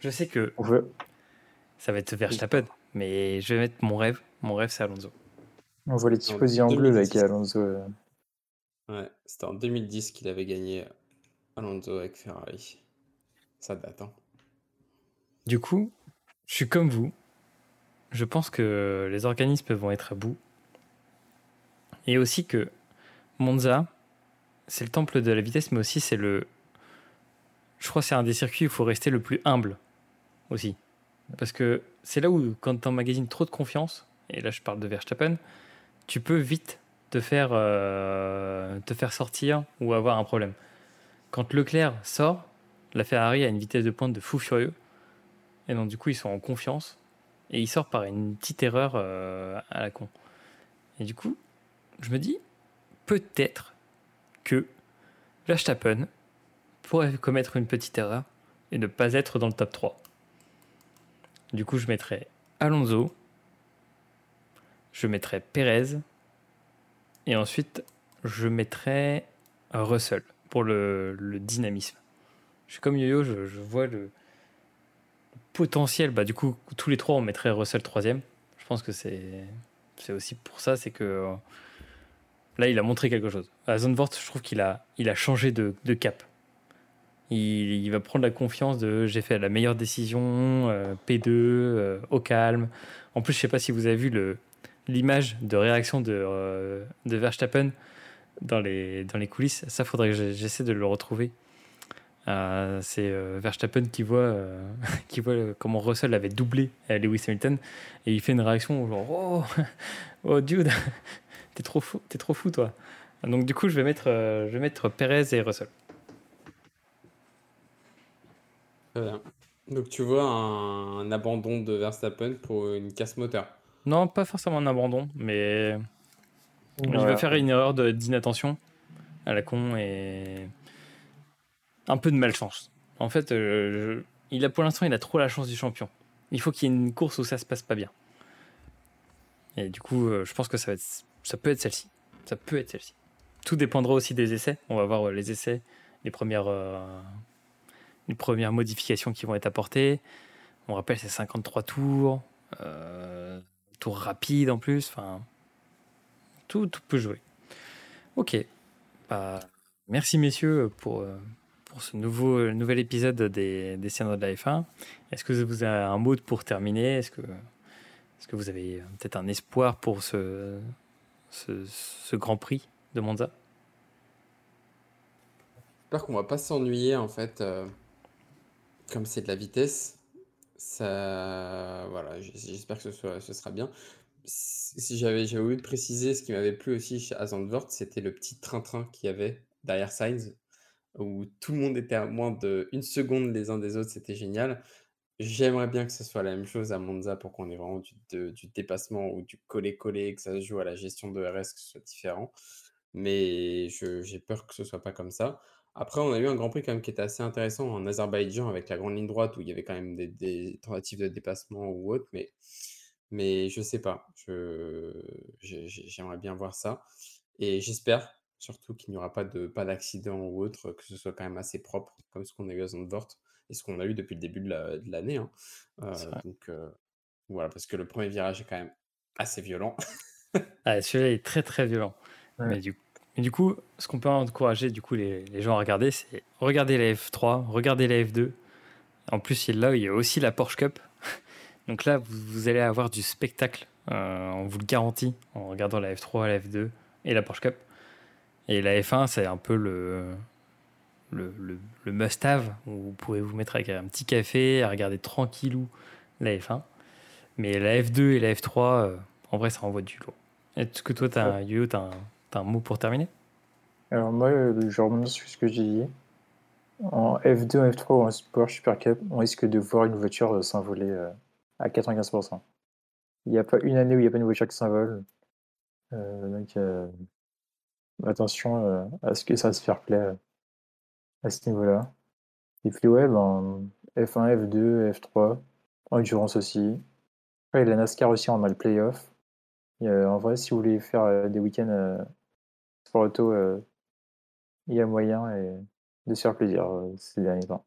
Je sais que On veut, ça va être Verstappen, mais je vais mettre mon rêve. Mon rêve, c'est Alonso. on voit les En tifosi en bleu là 2010. qui est Alonso. euh. Ouais, c'était en 2010 qu'il avait gagné Alonso avec Ferrari. Ça date, hein. Du coup, je suis comme vous. Je pense que les organismes vont être à bout. Et aussi que Monza, c'est le temple de la vitesse, mais aussi c'est le. Je crois que c'est un des circuits où il faut rester le plus humble aussi. Parce que c'est là où, quand tu emmagasines trop de confiance, et là je parle de Verstappen, tu peux vite te faire, euh, te faire sortir ou avoir un problème. Quand Leclerc sort, la Ferrari a une vitesse de pointe de fou furieux. Et donc, du coup, ils sont en confiance. Et il sort par une petite erreur euh, à la con. Et du coup, je me dis, peut-être que Verstappen pourrait commettre une petite erreur et ne pas être dans le top 3. Du coup, je mettrais Alonso, je mettrais Perez, et ensuite, je mettrais Russell pour le, dynamisme. Je suis comme Yo-Yo, je vois le, potentiel. Bah, du coup, tous les trois, on mettrait Russell troisième. Je pense que c'est c'est aussi pour ça, c'est que là, il a montré quelque chose. À Zandvoort, je trouve qu'il a, il a changé de, de cap. Il, il va prendre la confiance de j'ai fait la meilleure décision, euh, P2, euh, au calme. En plus, je sais pas si vous avez vu le l'image de réaction de, euh, de Verstappen dans les, dans les coulisses. Ça, faudrait que j'essaie de le retrouver. Euh, c'est euh, Verstappen qui voit, euh, qui voit euh, comment Russell avait doublé euh, Lewis Hamilton et il fait une réaction genre oh, oh dude t'es trop fou t'es trop fou toi donc du coup je vais mettre euh, je vais mettre Perez et Russell Très bien. Donc tu vois un, un abandon de Verstappen pour une casse moteur. non pas forcément un abandon mais il va faire une erreur de- d'inattention à la con et un peu de malchance. En fait euh, il a pour l'instant il a trop la chance du champion. Il faut qu'il y ait une course où ça se passe pas bien. Et du coup euh, je pense que ça va être ça peut être celle-ci. Ça peut être celle-ci. Tout dépendra aussi des essais. On va voir euh, les essais les premières les premières modifications qui vont être apportées. On rappelle c'est 53 tours tours rapides en plus enfin tout, tout peut jouer. Ok. Bah, merci messieurs pour pour ce nouveau, euh, nouvel épisode des, des de la F1. Est-ce que vous avez un mot pour terminer? Est-ce que, est que vous avez peut-être un espoir pour ce, ce, Grand Prix de Monza? J'espère qu'on va pas s'ennuyer en fait. euh, comme c'est de la vitesse, ça, voilà, j'espère que ce sera bien. Si j'avais, oublié de préciser, ce qui m'avait plu aussi à Zandvoort, c'était le petit train-train qu'il y avait derrière Sainz, où tout le monde était à moins de une seconde les uns des autres, c'était génial. J'aimerais bien que ce soit la même chose à Monza pour qu'on ait vraiment du, dépassement ou du coller-coller, que ça se joue à la gestion de RS, que ce soit différent. Mais j'ai peur que ce soit pas comme ça. Après, on a eu un Grand Prix quand même qui était assez intéressant en Azerbaïdjan avec la grande ligne droite où il y avait quand même des, tentatives de dépassement ou autre, mais, mais je sais pas. J'aimerais bien voir ça. Et j'espère surtout qu'il n'y aura pas de, pas d'accident ou autre, que ce soit quand même assez propre comme ce qu'on a eu à Zandvoort et ce qu'on a eu depuis le début de la- l'année. hein. Euh, donc euh, voilà, parce que le premier virage est quand même assez violent. ah, Celui-là est très très violent. Ouais. Mais, du, mais du coup, ce qu'on peut encourager du coup, les, les gens à regarder, c'est regarder la F3, regarder la F2. En plus, il- là, il y a aussi la Porsche Cup. Donc là, vous, vous allez avoir du spectacle, euh, on vous le garantit, en regardant la F3, la F2 et la Porsche Cup. Et la F1, c'est un peu le, must-have, où vous pouvez vous mettre avec un petit café, à regarder tranquillou la F1. Mais la F2 et la F3, euh, en vrai, ça envoie du lourd. Est-ce que toi, Yo, t'as un, mot pour terminer? Alors moi, euh, je remonte sur ce que j'ai dit. En F2, en F3 ou en Sport Super Cup, on risque de voir une voiture euh, s'envoler à 95%. Il n'y a pas une année où il n'y a pas une voiture qui s'envole. donc, attention à ce que ça se fair play à ce niveau-là. Et puis, ouais, ben, F1, F2, F3, Endurance aussi. Après, la NASCAR aussi, on a le playoff. en vrai, si vous voulez faire des week-ends sport auto, il y a moyen de se faire plaisir ces derniers temps.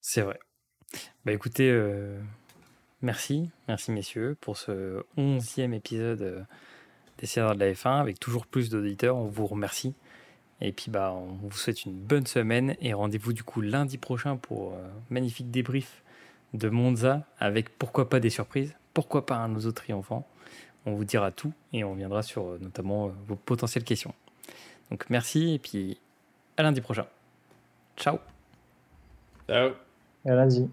C'est vrai. Bah écoutez, merci, merci messieurs pour ce onzième épisode euh, de la F1 avec toujours plus d'auditeurs. On vous remercie. Et puis bah on vous souhaite une bonne semaine et rendez-vous du coup lundi prochain pour un magnifique débrief de Monza avec pourquoi pas des surprises, pourquoi pas un nouveau triomphant. On vous dira tout et on viendra sur euh, notamment euh, vos potentielles questions. Donc merci et puis à lundi prochain. Ciao. Ciao. À lundi.